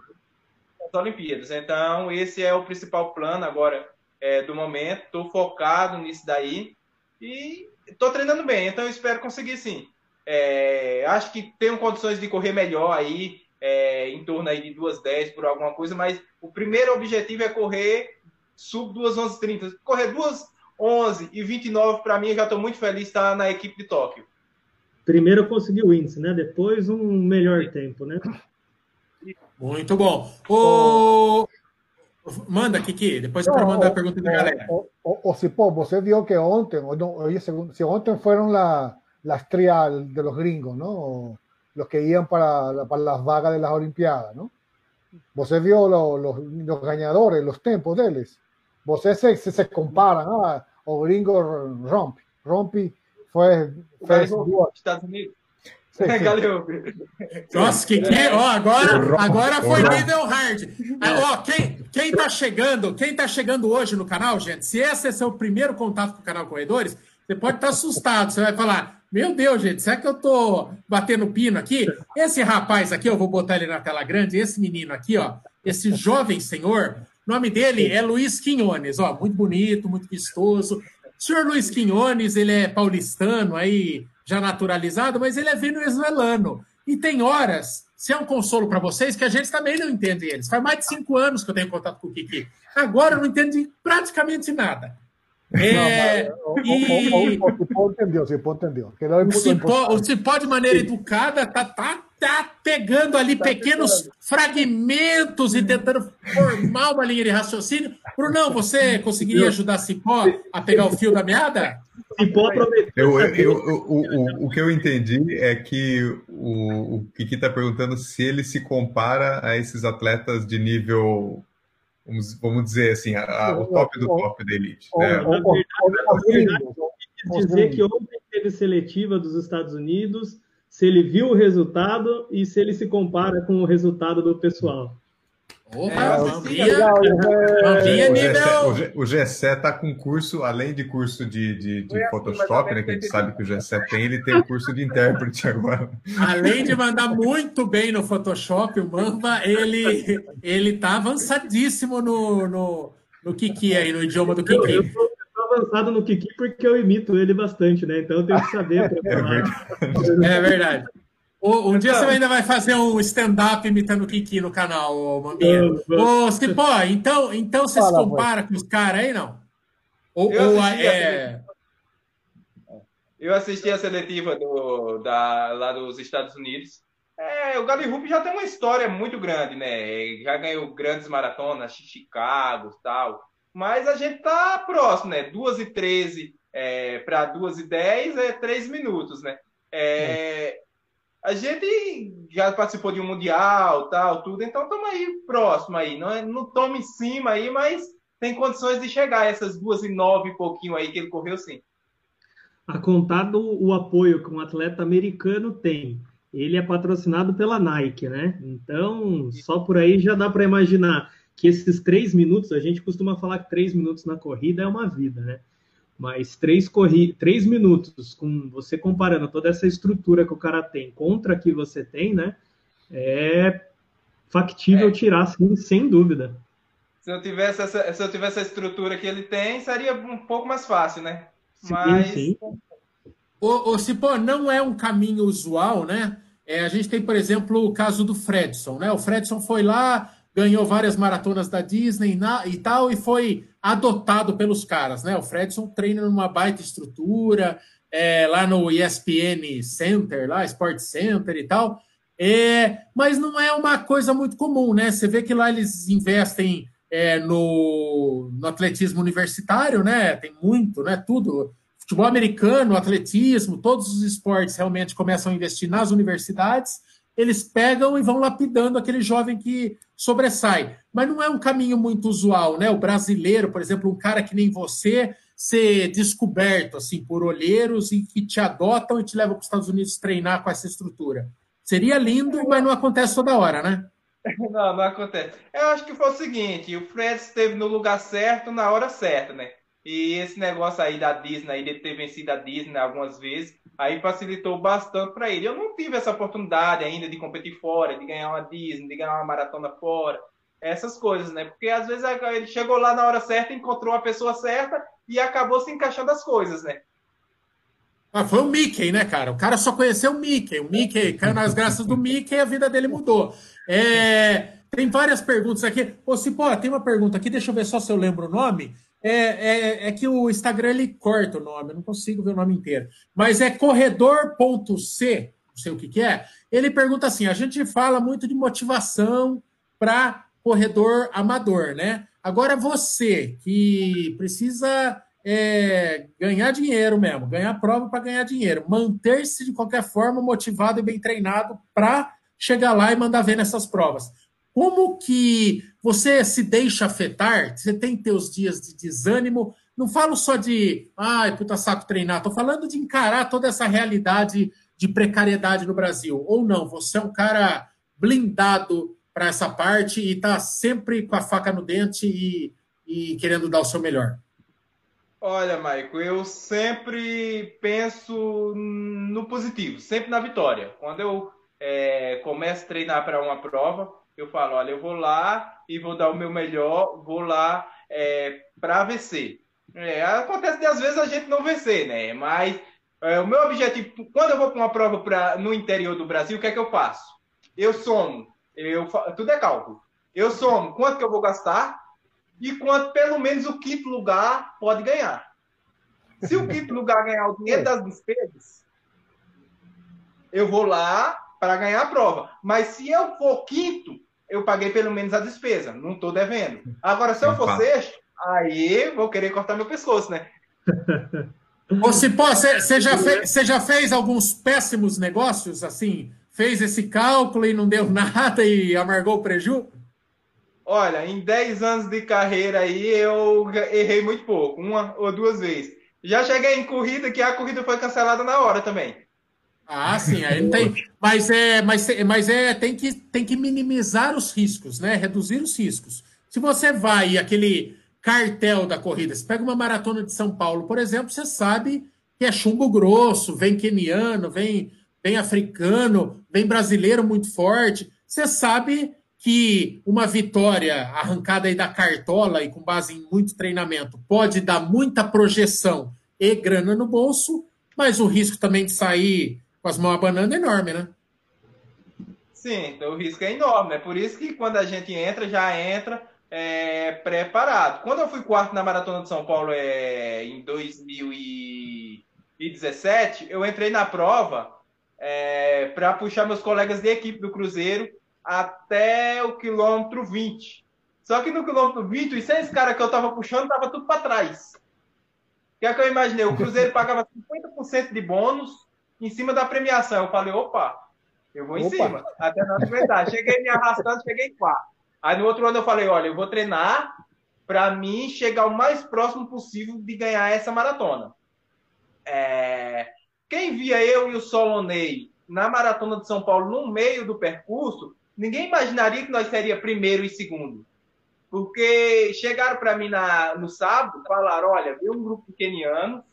Speaker 2: das Olimpíadas. Então, esse é o principal plano agora é, do momento. Estou focado nisso daí e estou treinando bem. Então, eu espero conseguir sim. É, acho que tenho condições de correr melhor aí é, em torno aí de 2,10 por alguma coisa, mas o primeiro objetivo é correr sub 2,11,30. Correr 2,11 e 29 para mim, eu já estou muito feliz de estar na equipe de Tóquio.
Speaker 5: Primeiro conseguir o índice, né? Depois um melhor tempo, né?
Speaker 1: Muito bom. O... Manda, Kiki, depois eu quero mandar a pergunta da galera.
Speaker 3: O, o, o Cipó, você viu que ontem, hoje, se ontem foram la, las trial de los gringos, ¿no? los que iban para, para las vagas de las Olimpiadas, ¿no? Você viu lo, lo, los ganadores, los tempos deles. Você se, se, se comparam, ah, o gringo Romp, Romp foi, fez duas.
Speaker 2: Estados Unidos.
Speaker 1: Sim, (laughs) sim. Nossa, que, que ó, agora, agora foi nível hard. Ah, ó, quem, quem tá chegando, quem tá chegando hoje no canal, gente, se esse é seu primeiro contato com o canal Corredores, você pode estar tá assustado. Você vai falar, meu Deus, gente, será que eu tô batendo pino aqui? Esse rapaz aqui, eu vou botar ele na tela grande, esse menino aqui, ó, esse jovem senhor, o nome dele é Luiz Quinones, ó, muito bonito, muito vistoso. O senhor Luiz Quinones, ele é paulistano, aí já naturalizado, mas ele é venezuelano. E tem horas, se é um consolo para vocês, que a gente também não entende eles. Faz mais de cinco anos que eu tenho contato com o Kiki. Agora eu não entendo praticamente nada. É,
Speaker 3: o, e... o, o, Cipó entendeu, o Cipó entendeu.
Speaker 1: O Cipó, o Cipó, de maneira educada, tá, tá, tá pegando ali tá pequenos pegando. fragmentos e tentando formar uma linha de raciocínio. Brunão, você conseguiria ajudar Cipó a pegar o fio da meada?
Speaker 4: Cipó aproveitou. Eu, eu, eu, o, o, que eu entendi é que o, o Kiki está perguntando se ele se compara a esses atletas de nível vamos, vamos dizer assim, a, a, o top do top da elite. Né?
Speaker 5: dizer que ontem teve seletiva dos Estados Unidos, se ele viu o resultado e se ele se compara com o resultado do pessoal.
Speaker 1: Opa, é,
Speaker 4: nível... O Gessé está com curso, além de curso de, de, de Photoshop, né, que a gente sabe que o Gessé tem, ele tem curso de intérprete agora.
Speaker 1: Além de mandar muito bem no Photoshop, o Mamba, ele, ele tá avançadíssimo no, no, no Kiki aí, no idioma do Kiki.
Speaker 5: Avançado no Kiki porque eu imito ele bastante, né? Então eu tenho que saber. (laughs)
Speaker 1: é verdade. É verdade. Um dia você ainda vai fazer um stand-up imitando o Kiki no canal, Mambinha. Ô, Cipó, então, então você Fala, se compara com os caras aí, não?
Speaker 2: Ou, eu, ou assisti é... eu assisti a seletiva do, da, lá dos Estados Unidos. É, o Gary Rupp já tem uma história muito grande, né? Já ganhou grandes maratonas, Chicago tal. Mas a gente tá próximo, né? 2 e 13 é, para 2 e 10 é 3 minutos, né? É, a gente já participou de um mundial, tal, tudo, então estamos aí próximo aí. Não, é, não toma em cima aí, mas tem condições de chegar essas duas e nove e pouquinho aí que ele correu sim.
Speaker 5: A contar do, o apoio que um atleta americano tem. Ele é patrocinado pela Nike, né? Então, só por aí já dá para imaginar que esses três minutos, a gente costuma falar que três minutos na corrida é uma vida, né? Mas três, corri três minutos, com você comparando toda essa estrutura que o cara tem contra a que você tem, né? É factível é. tirar, sim, sem dúvida.
Speaker 2: Se eu, tivesse essa, se eu tivesse a estrutura que ele tem, seria um pouco mais fácil, né? Mas. Sim, sim.
Speaker 1: O, o Cipó, não é um caminho usual, né? É, a gente tem, por exemplo, o caso do Fredson, né? O Fredson foi lá, ganhou várias maratonas da Disney e tal, e foi adotado pelos caras, né? O Fredson treina numa baita estrutura, é, lá no ESPN Center, lá, Sport Center e tal. É, mas não é uma coisa muito comum, né? Você vê que lá eles investem é, no, no, atletismo universitário, né? Tem muito, né? Tudo. Futebol americano, atletismo, todos os esportes realmente começam a investir nas universidades eles pegam e vão lapidando aquele jovem que sobressai. Mas não é um caminho muito usual, né? O brasileiro, por exemplo, um cara que nem você, ser descoberto assim por olheiros e que te adotam e te levam para os Estados Unidos treinar com essa estrutura. Seria lindo, mas não acontece toda hora, né? (laughs)
Speaker 2: Não, não acontece. Eu acho que foi o seguinte: o Fred esteve no lugar certo na hora certa, né? E esse negócio aí da Disney, de ter vencido a Disney algumas vezes, aí facilitou bastante para ele. Eu não tive essa oportunidade ainda de competir fora, de ganhar uma Disney, de ganhar uma maratona fora, essas coisas, né? Porque às vezes ele chegou lá na hora certa, encontrou a pessoa certa e acabou se encaixando as coisas, né?
Speaker 1: Ah, foi o Mickey, né, cara? O cara só conheceu o Mickey. O Mickey caiu nas graças do Mickey e a vida dele mudou. É, tem várias perguntas aqui. Ô, Cipó, tem uma pergunta aqui, deixa eu ver só se eu lembro o nome. É, é, é, que o Instagram ele corta o nome, eu não consigo ver o nome inteiro. Mas é corredor.c, não sei o que, que é. Ele pergunta assim: a gente fala muito de motivação para corredor amador, né? Agora você que precisa é, ganhar dinheiro mesmo, ganhar prova para ganhar dinheiro, manter-se de qualquer forma motivado e bem treinado para chegar lá e mandar ver nessas provas. Como que você se deixa afetar? Você tem teus dias de desânimo? Não falo só de, ai, puta saco treinar, estou falando de encarar toda essa realidade de precariedade no Brasil. Ou não, você é um cara blindado para essa parte e está sempre com a faca no dente e, e querendo dar o seu melhor.
Speaker 2: Olha, Maico, eu sempre penso no positivo, sempre na vitória. Quando eu é, começo a treinar para uma prova, eu falo, olha, eu vou lá e vou dar o meu melhor, vou lá é, para vencer. É, acontece de às vezes a gente não vencer, né? Mas é, o meu objetivo, quando eu vou para uma prova pra, no interior do Brasil, o que é que eu faço? Eu somo, eu, tudo é cálculo. Eu somo quanto que eu vou gastar e quanto pelo menos o quinto lugar pode ganhar. Se o quinto lugar ganhar o dinheiro das despesas, eu vou lá para ganhar a prova. Mas se eu for quinto, eu paguei pelo menos a despesa, não estou devendo. Agora, se eu for sexto, aí vou querer cortar meu pescoço, né?
Speaker 1: Ô, Cipó, você já, fez, já fez alguns péssimos negócios, assim? Fez esse cálculo e não deu (laughs) nada e amargou o prejuízo?
Speaker 2: Olha, em 10 anos de carreira aí, eu errei muito pouco, uma ou duas vezes. Já cheguei em corrida que a corrida foi cancelada na hora também.
Speaker 1: Ah, sim, aí tem, mas é, mas, mas é, tem que, tem que minimizar os riscos, né? Reduzir os riscos. Se você vai aquele cartel da corrida, você pega uma maratona de São Paulo, por exemplo, você sabe que é chumbo grosso, vem queniano, vem, vem africano, vem brasileiro muito forte. Você sabe que uma vitória arrancada aí da cartola e com base em muito treinamento pode dar muita projeção e grana no bolso, mas o risco também de sair com as mãos abanando é enorme, né?
Speaker 2: Sim, então o risco é enorme. É por isso que quando a gente entra, já entra é, preparado. Quando eu fui quarto na Maratona de São Paulo é, em 2017, eu entrei na prova é, para puxar meus colegas de equipe do Cruzeiro até o quilômetro 20. Só que no quilômetro 20, os seis caras que eu tava puxando tava tudo para trás. O que é que eu imaginei? O Cruzeiro pagava 50% de bônus em cima da premiação. Eu falei, opa, eu vou em opa. cima, até não aguentar. Cheguei me arrastando, cheguei em quarto. Aí no outro ano eu falei, olha, eu vou treinar para mim chegar o mais próximo possível de ganhar essa maratona. É... Quem via eu e o Solonei na maratona de São Paulo no meio do percurso, ninguém imaginaria que nós seria primeiro e segundo. Porque chegaram para mim na, no sábado, falaram: olha, veio um grupo de kenianos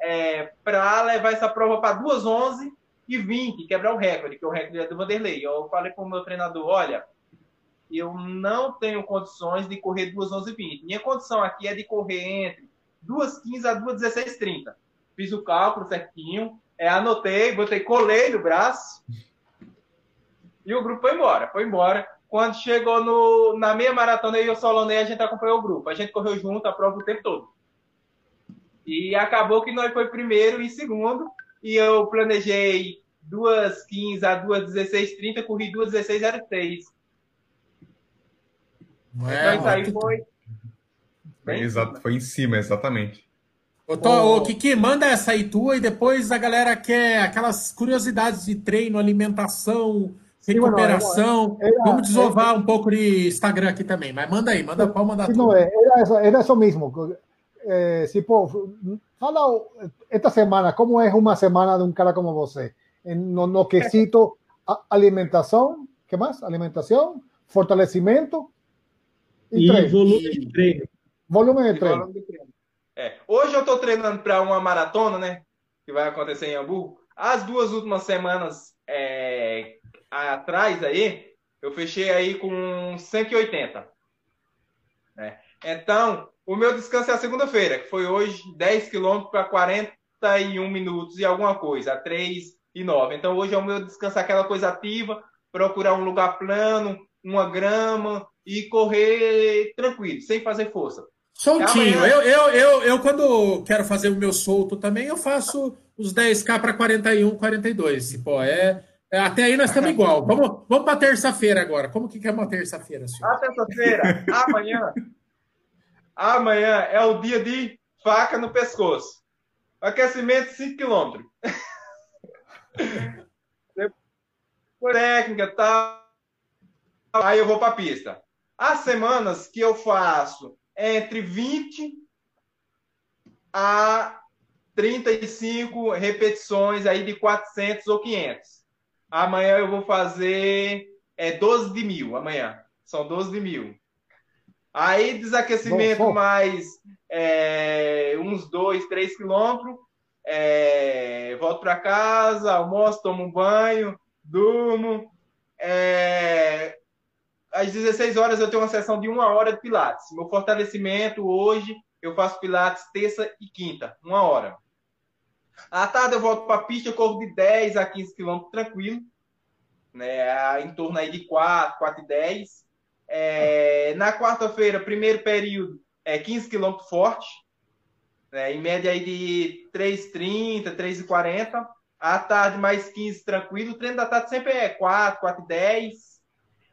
Speaker 2: é, para levar essa prova para 2h11 e 20, quebrar o recorde, que é o recorde é do Vanderlei. Eu falei para o meu treinador: olha, eu não tenho condições de correr 2h11 e 20. Minha condição aqui é de correr entre 2h15 a 2h16 Fiz o cálculo certinho, é, anotei, botei, colei no braço e o grupo foi embora. Foi embora. Quando chegou no, na meia maratona, eu e o Solonei, a gente acompanhou o grupo. A gente correu junto a prova o tempo todo. E acabou que nós foi primeiro e segundo. E eu planejei 2,15 a 2,16,30, corri 2,16,03.
Speaker 4: É, então isso aí foi. Foi, exato, foi em cima, exatamente.
Speaker 1: Ô, Tô, ô, Kiki, manda essa aí tua e depois a galera quer aquelas curiosidades de treino, alimentação, recuperação. Sim, era, Vamos desovar era, um pouco de Instagram aqui também, mas manda aí, manda, pode mandar
Speaker 3: tudo. Não, era, era isso mesmo. Eh, se, pô, fala esta semana, como é uma semana de um cara como você? No, no quesito alimentação, que mais? Alimentação, fortalecimento
Speaker 5: e, e treino. volume de treino.
Speaker 3: Volume de treino.
Speaker 2: É. Hoje eu estou treinando para uma maratona, né? Que vai acontecer em Hamburgo. As duas últimas semanas é, atrás aí, eu fechei aí com 180. Né? Então, o meu descanso é a segunda-feira, que foi hoje 10 quilômetros para 41 minutos e alguma coisa, a 3 e 9. Então, hoje é o meu descanso aquela coisa ativa, procurar um lugar plano, uma grama e correr tranquilo, sem fazer força.
Speaker 1: Soltinho. Eu, eu, eu, eu, quando quero fazer o meu solto também, eu faço os 10K para 41, 42. Pô, é, é, até aí nós estamos igual. (laughs) Vamos, vamos para terça-feira agora. Como que é uma terça-feira, senhor?
Speaker 2: A terça-feira, amanhã. Amanhã é o dia de faca no pescoço. Aquecimento 5 km. (laughs) técnica, tal. Aí eu vou para a pista. As semanas que eu faço entre 20 a 35 repetições aí de 400 ou 500. Amanhã eu vou fazer é, 12 de mil, amanhã. São 12 de mil. Aí desaquecimento bom, bom. mais é, uns 2, 3 quilômetros. É, volto para casa, almoço, tomo um banho, durmo. É, às 16 horas eu tenho uma sessão de uma hora de Pilates. Meu fortalecimento hoje, eu faço Pilates terça e quinta, uma hora. À tarde eu volto para a pista, eu corro de 10 a 15 quilômetros tranquilo, né, em torno aí de 4, 4 e 10. É, na quarta-feira, primeiro período, é 15 quilômetros forte, né, em média aí de 3,30, 3,40. À tarde, mais 15 tranquilo. O treino da tarde sempre é 4, 4 e 10.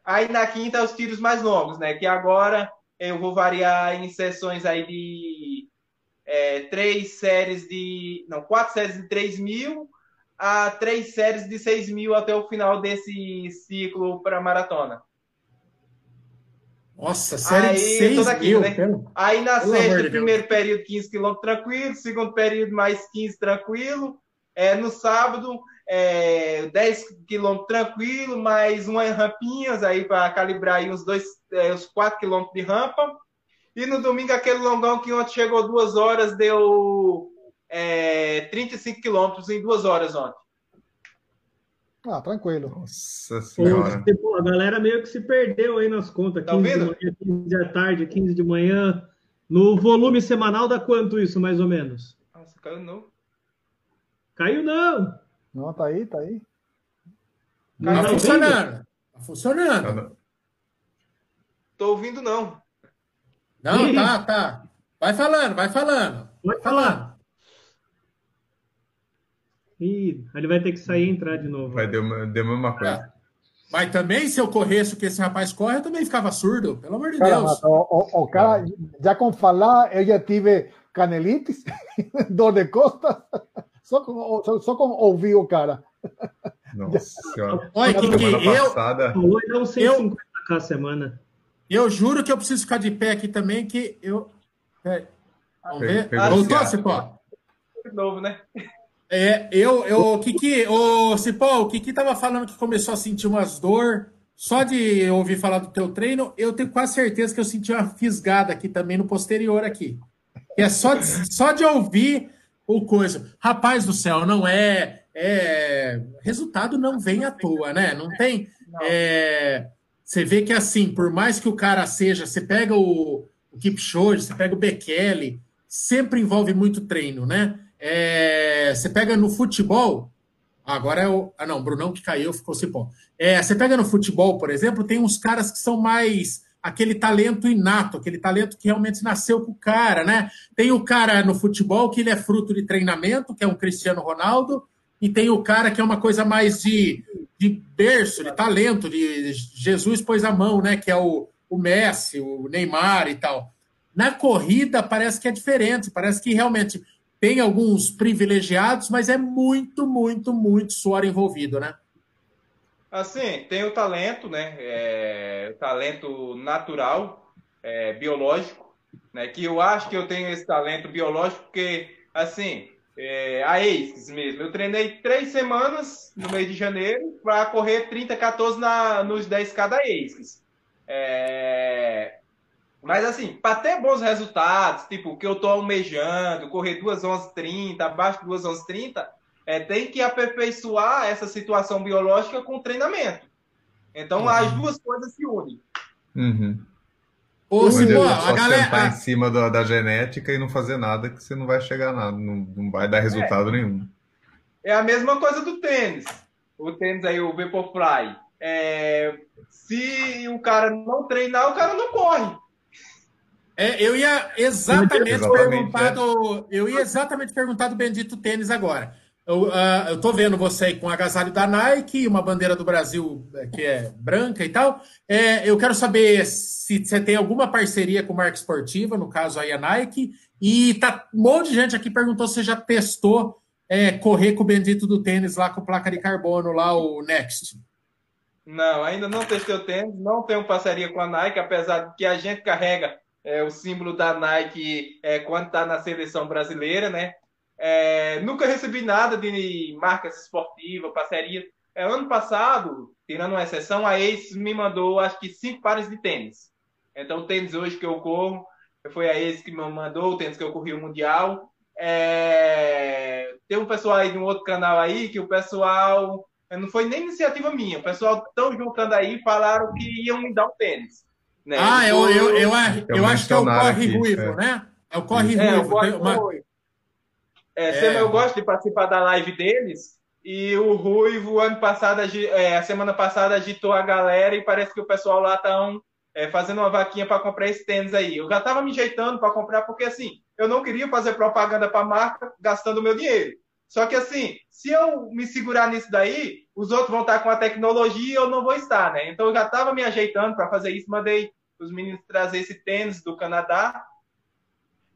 Speaker 2: Aí na quinta, os tiros mais longos, né? Que agora eu vou variar em sessões aí de é, três séries de. Não, quatro séries de 3 mil a três séries de 6 mil até o final desse ciclo para maratona.
Speaker 1: Nossa, série aí, de 6 aqui, mil,
Speaker 2: né? Aí na sexta, primeiro período 15 quilômetros tranquilo, segundo período mais 15 tranquilo. É, no sábado, é, 10 quilômetros tranquilo, mais umas rampinhas aí para calibrar aí uns, dois, é, uns 4 quilômetros de rampa. E no domingo, aquele longão que ontem chegou duas horas, deu é, 35 quilômetros em duas horas ontem.
Speaker 3: Ah, tranquilo.
Speaker 4: Nossa senhora.
Speaker 5: A galera meio que se perdeu aí nas contas. Tá 15 de manhã, 15 da tarde, 15 de manhã. No volume semanal dá quanto isso, mais ou menos?
Speaker 2: Nossa, caiu não.
Speaker 5: Caiu não.
Speaker 3: Não, tá aí, tá aí.
Speaker 1: Tá, tá funcionando. Tá funcionando.
Speaker 2: Tô ouvindo, não.
Speaker 1: Não, tá, tá. Vai falando, vai falando. Vai falando.
Speaker 5: Ih, ele vai ter que sair e entrar de novo.
Speaker 4: Vai, deu, deu a mesma coisa. É.
Speaker 1: Mas também, se eu corresse o que esse rapaz corre, eu também ficava surdo, pelo amor de cara, Deus.
Speaker 3: O, o, o, cara, já com falar, eu já tive canelites, (laughs) dor de costas. Só com, só, só com ouvir o cara.
Speaker 4: Nossa senhora.
Speaker 1: Olha, que, que eu.
Speaker 5: Falou não 150k a semana.
Speaker 1: eu juro que eu preciso ficar de pé aqui também, que eu. É, vamos ver. Voltou, Cipó?
Speaker 2: De novo, né?
Speaker 1: É, eu, eu, o Kiki, o Cipó, o Kiki tava falando que começou a sentir umas dor. Só de ouvir falar do teu treino, eu tenho quase certeza que eu senti uma fisgada aqui também no posterior aqui. é só de, só de ouvir o coisa. Rapaz do céu, não é, é. Resultado não vem à toa, né? Não tem. É, você vê que assim, por mais que o cara seja, você pega o, o Kipchoge, você pega o Bekele, sempre envolve muito treino, né? É, você pega no futebol, agora é o. Ah, não, Brunão que caiu, ficou cipó. É, você pega no futebol, por exemplo, tem uns caras que são mais aquele talento inato, aquele talento que realmente nasceu com o cara, né? Tem o cara no futebol que ele é fruto de treinamento, que é um Cristiano Ronaldo, e tem o cara que é uma coisa mais de, de berço, de talento, de Jesus pôs a mão, né? Que é o, o Messi, o Neymar e tal. Na corrida parece que é diferente, parece que realmente tem alguns privilegiados, mas é muito, muito, muito suor envolvido, né?
Speaker 2: Assim, tem o talento, né? É, talento natural, é, biológico, né? Que eu acho que eu tenho esse talento biológico porque, assim, é, a ACES mesmo. Eu treinei três semanas no mês de janeiro para correr 30, 14 na, nos 10K da ACES. É, mas assim, para ter bons resultados, tipo, que eu tô almejando, correr 2 11 30, abaixo de 2 11 30, é, tem que aperfeiçoar essa situação biológica com treinamento. Então, uhum. as duas coisas se unem.
Speaker 4: Uhum. Ou se pô, a galera em cima da, da, genética e não fazer nada que você não vai chegar nada, não, não vai dar resultado é. nenhum.
Speaker 2: É a mesma coisa do tênis. O tênis aí, o Vaporfly. É, se o cara não treinar, o cara não corre.
Speaker 1: É, eu ia exatamente, exatamente perguntar é. do, eu ia exatamente perguntar do bendito tênis agora. Eu, uh, eu tô vendo você aí com o agasalho da Nike, uma bandeira do Brasil é, que é branca e tal. É, eu quero saber se você tem alguma parceria com marca esportiva, no caso aí a Nike. E tá, um monte de gente aqui perguntou se você já testou é, correr com o bendito do tênis lá com placa de carbono, lá o Next.
Speaker 2: Não, ainda não testei o tênis, não tenho parceria com a Nike, apesar de que a gente carrega é, o símbolo da Nike é, quando está na seleção brasileira, né? É, nunca recebi nada de marcas esportivas, parceria. É, ano passado, tirando uma exceção, a Ace me mandou acho que cinco pares de tênis. Então, o tênis hoje que eu corro foi a Ace que me mandou, o tênis que eu corri o Mundial. É, tem um pessoal aí de um outro canal aí que o pessoal. Não foi nem iniciativa minha, o pessoal estão juntando aí falaram que iam me dar um tênis.
Speaker 1: Né? Ah, eu, eu, eu, eu, eu acho que é o Corre Ruivo, é. né? É o Corre é, Ruivo. O
Speaker 2: uma... É, é. eu gosto de participar da live deles. E o Ruivo, ano passado, é, a semana passada, agitou a galera e parece que o pessoal lá estão é, fazendo uma vaquinha para comprar esse tênis aí. Eu já estava me ajeitando para comprar, porque assim, eu não queria fazer propaganda para a marca gastando meu dinheiro. Só que assim, se eu me segurar nisso daí, os outros vão estar com a tecnologia e eu não vou estar, né? Então eu já estava me ajeitando para fazer isso, mandei os meninos trazer esse tênis do Canadá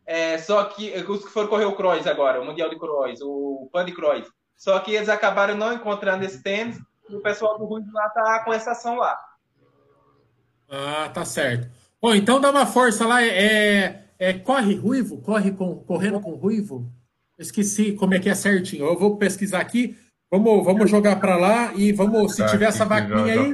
Speaker 2: é, só que os que foram correr o cross agora, o Mundial de Cross, o Pan de Cross. Só que eles acabaram não encontrando esse tênis e o pessoal do Ruivo lá tá com essa ação lá.
Speaker 1: Ah, tá certo. Bom, então dá uma força lá. É, é corre ruivo? Corre com, correndo com ruivo? Esqueci como é que é certinho. Eu vou pesquisar aqui. Vamos, vamos jogar para lá e vamos, se tá, tiver essa vaquinha aí.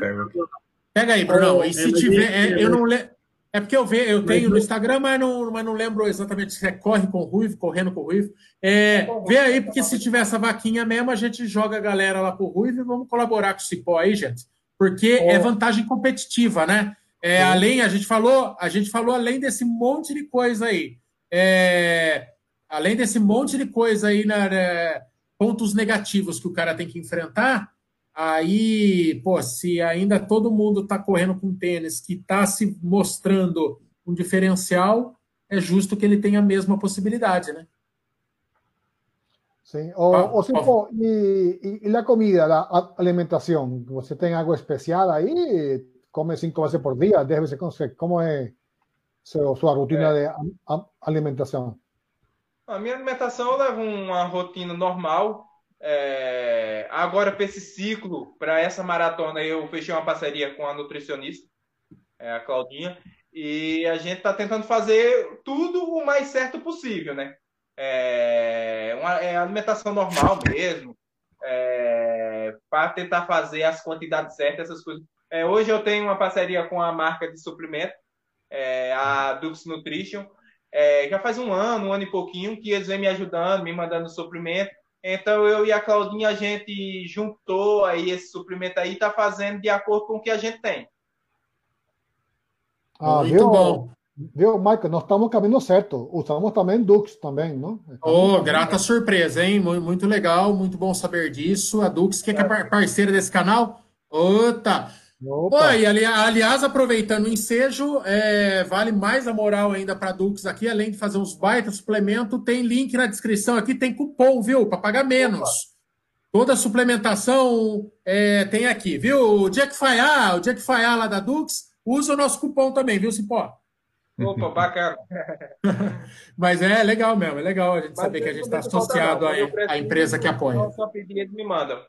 Speaker 1: Pega aí, Bruno. E se tiver, é, eu não lembro. É porque eu, ve, eu tenho no Instagram, mas não, mas não lembro exatamente se é corre com o Ruivo, correndo com o Ruivo. É, vê aí, porque se tiver essa vaquinha mesmo, a gente joga a galera lá pro Ruivo e vamos colaborar com o Cipó aí, gente. Porque é vantagem competitiva, né? É, além, a gente falou, a gente falou além desse monte de coisa aí. É, além desse monte de coisa aí, né, pontos negativos que o cara tem que enfrentar, Aí, pô, se ainda todo mundo está correndo com tênis que está se mostrando um diferencial, é justo que ele tenha a mesma possibilidade, né?
Speaker 3: Sim. O, ah, o tipo, e, e, a comida, a alimentação? Você tem algo especial aí? Come cinco vezes por dia, dez vezes? Como é sua rotina é. de alimentação?
Speaker 2: A minha alimentação eu levo uma rotina normal, é, agora, para esse ciclo, para essa maratona, eu fechei uma parceria com a nutricionista. é a Claudinha, e a gente está tentando fazer tudo o mais certo possível, né? É, uma, é alimentação normal mesmo, é, para tentar fazer as quantidades certas, essas coisas. É, hoje eu tenho uma parceria com a marca de suplemento, é, a Dux Nutrition, é, já faz um ano, um ano e pouquinho, que eles vêm me ajudando, me mandando suplemento. Então eu e a Claudinha, a gente juntou aí esse suplemento aí, está fazendo de acordo com o que a gente tem.
Speaker 3: Ah, Muito viu, bom. Viu, Michael, nós estamos no caminho certo. Usamos também Dux também, não?
Speaker 1: Oh, grata surpresa, hein? Muito legal, muito bom saber disso. A Dux, que é, é parceira desse canal. Ota! Oi, ali, aliás, aproveitando o ensejo, é, vale mais a moral ainda para Dux aqui, além de fazer uns baita suplemento, tem link na descrição aqui, tem cupom, viu? Para pagar menos. Opa. Toda suplementação é, tem aqui, viu? O dia que falhar, o dia que falhar lá da Dux, usa o nosso cupom também, viu, Cipó?
Speaker 2: Opa, bacana. (laughs)
Speaker 1: Mas é legal mesmo, é legal a gente Mas saber que a gente está associado à empresa que apoia.
Speaker 2: Só pedir, eles me mandam.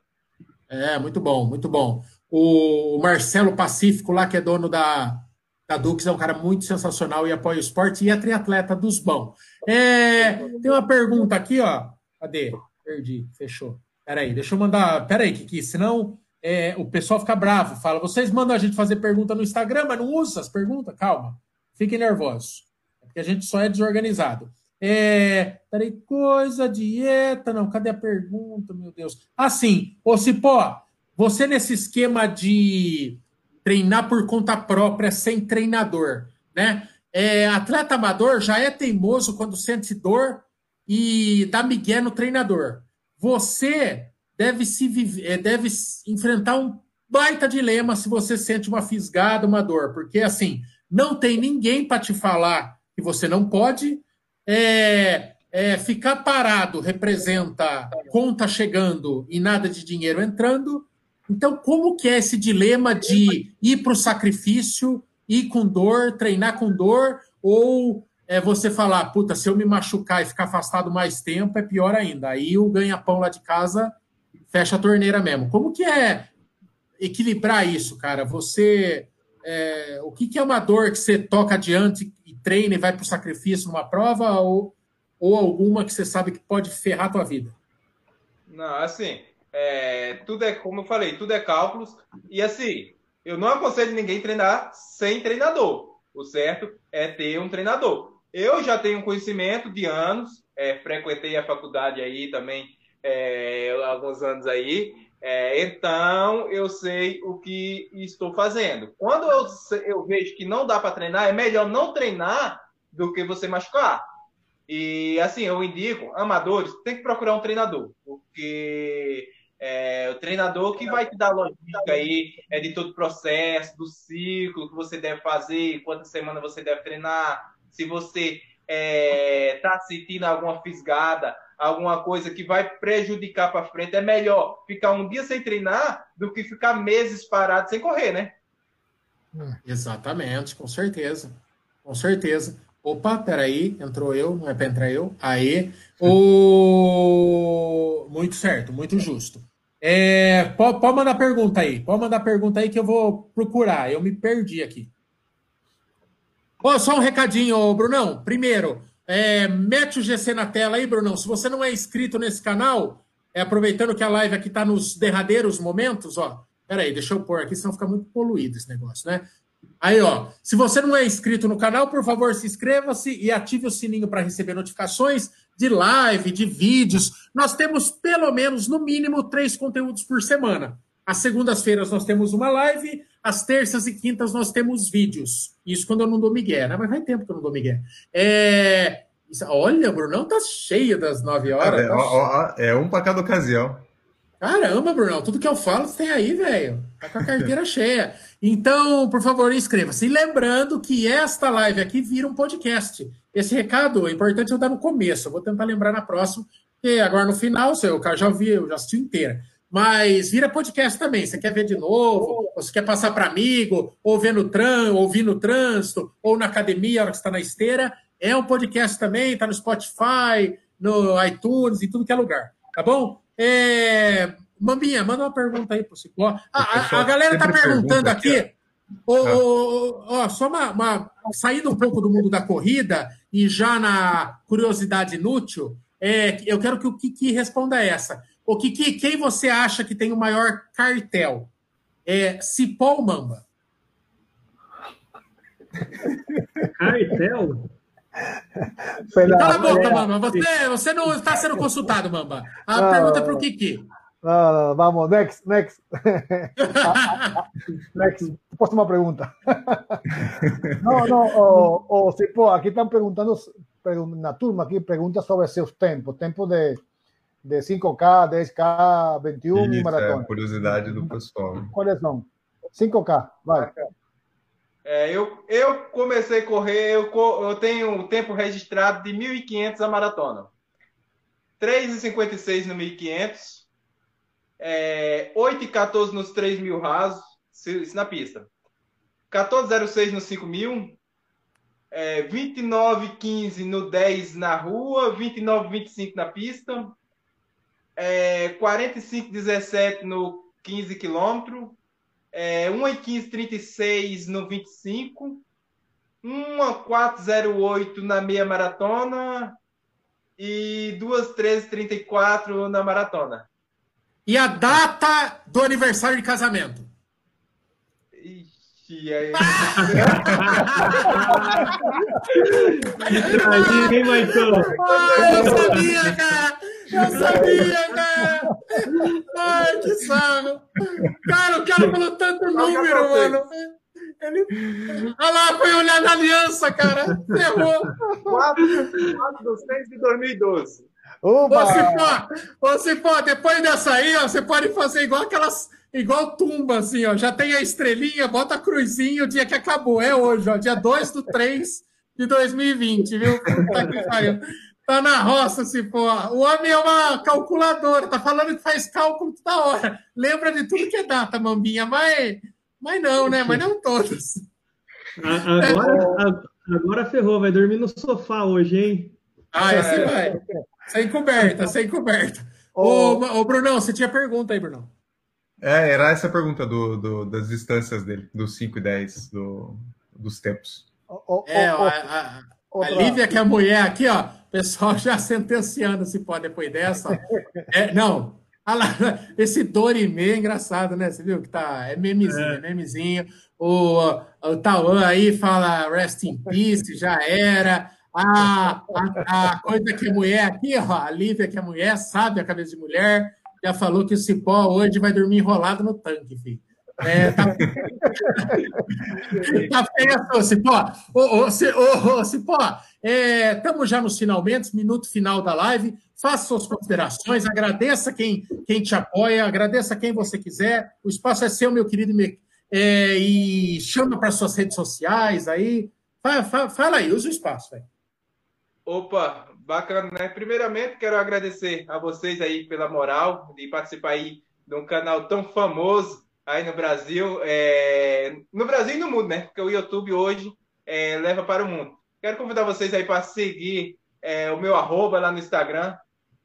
Speaker 1: É, muito bom, muito bom. O Marcelo Pacífico, lá que é dono da, da Dux, é um cara muito sensacional e apoia o esporte e é triatleta dos bons. É, tem uma pergunta aqui, ó. Cadê? Perdi, fechou. Peraí, deixa eu mandar. Peraí, Kiki, senão é, o pessoal fica bravo. Fala, vocês mandam a gente fazer pergunta no Instagram, mas não usa as perguntas? Calma, fiquem nervosos. É porque a gente só é desorganizado. É, peraí, coisa, dieta, não, cadê a pergunta, meu Deus? Assim, ô Cipó, você, nesse esquema de treinar por conta própria, sem treinador, né? É, atleta amador já é teimoso quando sente dor e dá migué no treinador. Você deve se é, deve enfrentar um baita dilema se você sente uma fisgada, uma dor, porque assim não tem ninguém para te falar que você não pode. É, é, ficar parado representa conta chegando e nada de dinheiro entrando. Então, como que é esse dilema de ir para o sacrifício, ir com dor, treinar com dor, ou é você falar, puta, se eu me machucar e ficar afastado mais tempo, é pior ainda. Aí o ganha-pão lá de casa fecha a torneira mesmo. Como que é equilibrar isso, cara? Você. É, o que, que é uma dor que você toca adiante e treina e vai para o sacrifício numa prova, ou, ou alguma que você sabe que pode ferrar a tua vida?
Speaker 2: Não, assim, é, tudo é, como eu falei, tudo é cálculos. E assim, eu não aconselho ninguém treinar sem treinador. O certo é ter um treinador. Eu já tenho conhecimento de anos, é, frequentei a faculdade aí também é, alguns anos aí. É, então eu sei o que estou fazendo. Quando eu, eu vejo que não dá para treinar, é melhor não treinar do que você machucar. E assim, eu indico, amadores, tem que procurar um treinador, porque é, o treinador que vai te dar logística aí é de todo o processo, do ciclo que você deve fazer, quantas semanas você deve treinar, se você está é, tá sentindo alguma fisgada, alguma coisa que vai prejudicar para frente, é melhor ficar um dia sem treinar do que ficar meses parado sem correr, né?
Speaker 1: Exatamente, com certeza. Com certeza. Opa, peraí, entrou eu, não é para entrar eu. Aí. O... Muito certo, muito justo. É, pode, pode mandar pergunta aí. Pode mandar pergunta aí que eu vou procurar. Eu me perdi aqui. Oh, só um recadinho, Brunão. Primeiro, é, mete o GC na tela aí, Brunão. Se você não é inscrito nesse canal, é, aproveitando que a live aqui está nos derradeiros momentos, ó. Peraí, deixa eu pôr aqui, senão fica muito poluído esse negócio, né? Aí, ó, se você não é inscrito no canal, por favor, se inscreva-se e ative o sininho para receber notificações de live, de vídeos. Nós temos pelo menos, no mínimo, três conteúdos por semana. Às segundas-feiras nós temos uma live, às terças e quintas nós temos vídeos. Isso quando eu não dou migué, né? Mas faz tempo que eu não dou migué. É... Olha, Brunão tá cheio das nove horas.
Speaker 4: É,
Speaker 1: tá...
Speaker 4: ó, ó, é um para cada ocasião.
Speaker 1: Caramba, Brunão, tudo que eu falo você tem aí, velho. Tá com a carteira (laughs) cheia. Então, por favor, inscreva-se. E lembrando que esta live aqui vira um podcast. Esse recado é importante eu dar no começo. Eu vou tentar lembrar na próxima, porque agora no final, o cara já ouviu, eu já assisti inteira. Mas vira podcast também. Você quer ver de novo, ou você quer passar para amigo, ou ver no tran, ouvir no trânsito, ou na academia, a hora que está na esteira. É um podcast também, está no Spotify, no iTunes, em tudo que é lugar. Tá bom? É... Mambinha, manda uma pergunta aí pro Cicló. A, a, a galera tá perguntando aqui. Oh, só uma, uma, saindo um pouco do mundo da corrida e já na curiosidade inútil, é, eu quero que o Kiki responda essa. O Kiki, quem você acha que tem o maior cartel? É Cipó ou Mamba?
Speaker 5: Cartel?
Speaker 1: Cala a boca, Mamba. Você, você não está sendo consultado, Mamba. A ah, pergunta é para o Kiki.
Speaker 3: Ah, vamos, next, next. next. Próxima pergunta. não, não, oh, oh, pô, aqui estão perguntando, na turma aqui pergunta sobre seus tempos, tempo de, de 5K, 10K, 21 Isso, e maratona.
Speaker 4: É curiosidade do pessoal.
Speaker 3: Quais são? 5K, vai.
Speaker 2: É, eu, eu comecei a correr, eu, eu tenho um tempo registrado de 1.500 a maratona. 3,56 no 1.500, é, 8,14 nos 3 mil rasos, isso na pista. 14,06 no 5 mil, é, 29,15 no 10 na rua, 29,25 na pista, é, 45,17 no 15 quilômetro, é, 1 e 15, 36 no 25, 1 a 408 na meia maratona e 2 13 34 na maratona.
Speaker 1: E a data do aniversário de casamento?
Speaker 2: Ixi, aí. (laughs)
Speaker 5: Aí, hein, Maicon?
Speaker 1: Ah, eu sabia, cara! Eu sabia, cara! Ai, que sarro! Cara, o cara falou tanto número, mano. Ele... Olha lá, foi olhar na aliança, cara. Ferrou.
Speaker 2: 4, 4 dos 6 de 2012.
Speaker 1: Opa! Ô, Cipó, depois dessa aí, ó, você pode fazer igual aquelas. Igual tumba, assim, ó. Já tem a estrelinha, bota a cruzinha o dia que acabou. É hoje, ó. Dia 2 do 3 de 2020, viu? Puta que pariu. Tá na roça, Cipó. O homem é uma calculadora, tá falando que faz cálculo toda hora. Lembra de tudo que é data, mambinha, mas, mas não, né? Mas não todas.
Speaker 5: Agora, agora ferrou, vai dormir no sofá hoje, hein?
Speaker 1: Ah, esse vai. Sem coberta, sem coberta. Ô, ô, Brunão, você tinha pergunta aí, Brunão.
Speaker 4: É, era essa a pergunta do, do, das distâncias dele, dos 5 e 10, do, dos tempos.
Speaker 1: é, a, a, a Lívia, que é a mulher aqui, ó, pessoal já sentenciando se pode depois dessa. É, não, esse Dorime é engraçado, né? Você viu que tá. É memezinho, é. memezinho. O, o Tauan aí fala rest in peace, já era. A, a, a, coisa que a mulher aqui, ó, a Lívia, que é mulher, sabe a cabeça de mulher, já falou que o Cipó hoje vai dormir enrolado no tanque, filho. É, tá... (laughs) (laughs) tá feio, Cipó. Ô, ô, ô, ô, Cipó, estamos é, já nos finalmente, minuto final da live. Faça suas considerações, agradeça quem, quem te apoia, agradeça quem você quiser. O espaço é seu, meu querido, é, e chama para suas redes sociais aí. Fala, fala, fala aí, usa o espaço, velho.
Speaker 2: Opa, bacana, né? Primeiramente, quero agradecer a vocês aí pela moral de participar aí de um canal tão famoso aí no Brasil, é... no Brasil e no mundo, né? Porque o YouTube hoje é, leva para o mundo. Quero convidar vocês aí para seguir é, o meu arroba lá no Instagram,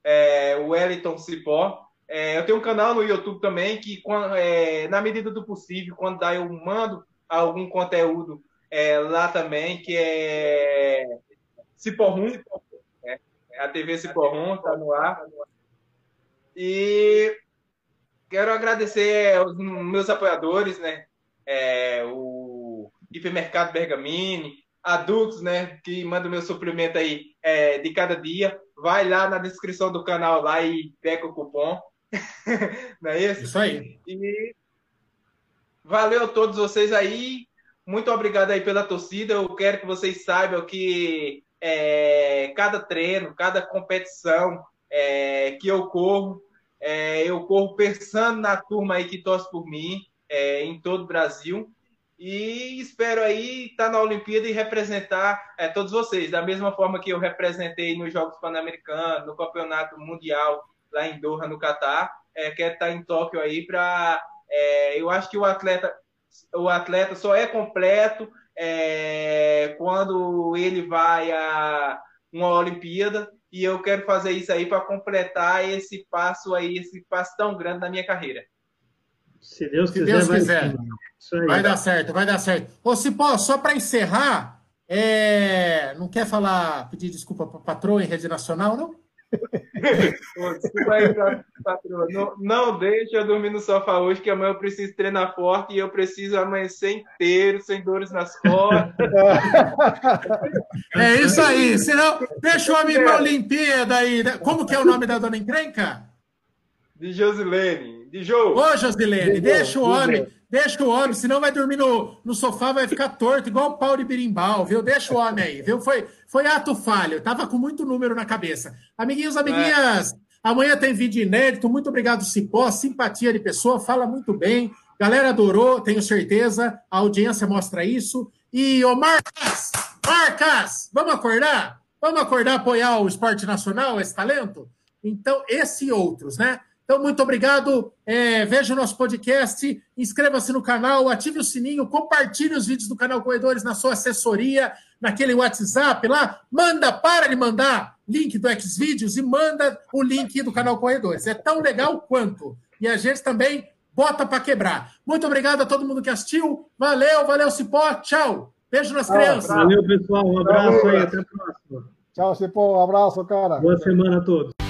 Speaker 2: é, o Wellington Cipó. É, eu tenho um canal no YouTube também que, é, na medida do possível, quando dá, eu mando algum conteúdo é, lá também, que é Ciporrum, é, a TV Ciporrum está no ar. E quero agradecer aos meus apoiadores, né? É, o Hipermercado Bergamini, a Dux, né? Que manda o meu suplemento aí é, de cada dia. Vai lá na descrição do canal lá e pega o cupom. (laughs) Não é isso?
Speaker 1: Isso aí.
Speaker 2: E valeu a todos vocês aí. Muito obrigado aí pela torcida. Eu quero que vocês saibam que é, cada treino, cada competição é, que eu corro, é, eu corro pensando na turma aí que torce por mim, é, em todo o Brasil. E espero aí estar na Olimpíada e representar é, todos vocês, da mesma forma que eu representei nos Jogos Pan-Americanos, no Campeonato Mundial lá em Doha, no Catar. É, quero estar em Tóquio aí para. eu acho que o atleta, o atleta só é completo é, quando ele vai a uma Olimpíada e eu quero fazer isso aí para completar esse passo aí, esse passo tão grande na minha carreira.
Speaker 5: Se Deus
Speaker 1: Se
Speaker 5: quiser,
Speaker 1: Deus
Speaker 5: vai,
Speaker 1: quiser.
Speaker 5: Isso aí.
Speaker 1: Vai dar certo, vai dar certo. Ô, Cipó, só para encerrar, é, não quer falar, pedir desculpa para patroa em rede nacional, não?
Speaker 2: Não, não deixa eu dormir no sofá hoje, que amanhã eu preciso treinar forte e eu preciso amanhecer inteiro, sem dores nas costas.
Speaker 1: É isso aí. Senão, deixa o homem ir pra Olimpíada aí. né? Como que é o nome da dona encrenca?
Speaker 2: De Josilene. De Jô.
Speaker 1: Ô, Josilene,
Speaker 3: Digo,
Speaker 1: deixa o homem, deixa o homem, senão vai dormir no, no sofá, vai ficar torto, igual o pau de birimbau, viu? Deixa o homem aí, viu? Foi, foi ato falho, tava com muito número na cabeça. Amiguinhos, amiguinhas, amanhã tem vídeo inédito, muito obrigado, Cipó, simpatia de pessoa, fala muito bem, galera adorou, tenho certeza, a audiência mostra isso. E, ô Marcas, Marcas, vamos acordar? Vamos acordar, apoiar o esporte nacional, esse talento? Então, esse e outros, né? Então, muito obrigado. É, veja o nosso podcast, inscreva-se no canal, ative o sininho, compartilhe os vídeos do canal Corredores na sua assessoria, naquele WhatsApp lá. Manda, para de mandar link do Xvideos e manda o link do canal Corredores. É tão legal quanto. E a gente também bota para quebrar. Muito obrigado a todo mundo que assistiu. Valeu, valeu, Cipó. Tchau. Beijo nas crianças.
Speaker 5: Valeu, pessoal. Um abraço aí. Até a próxima.
Speaker 3: Chao, Cipo, abrazo, cara.
Speaker 5: Boa semana a todos.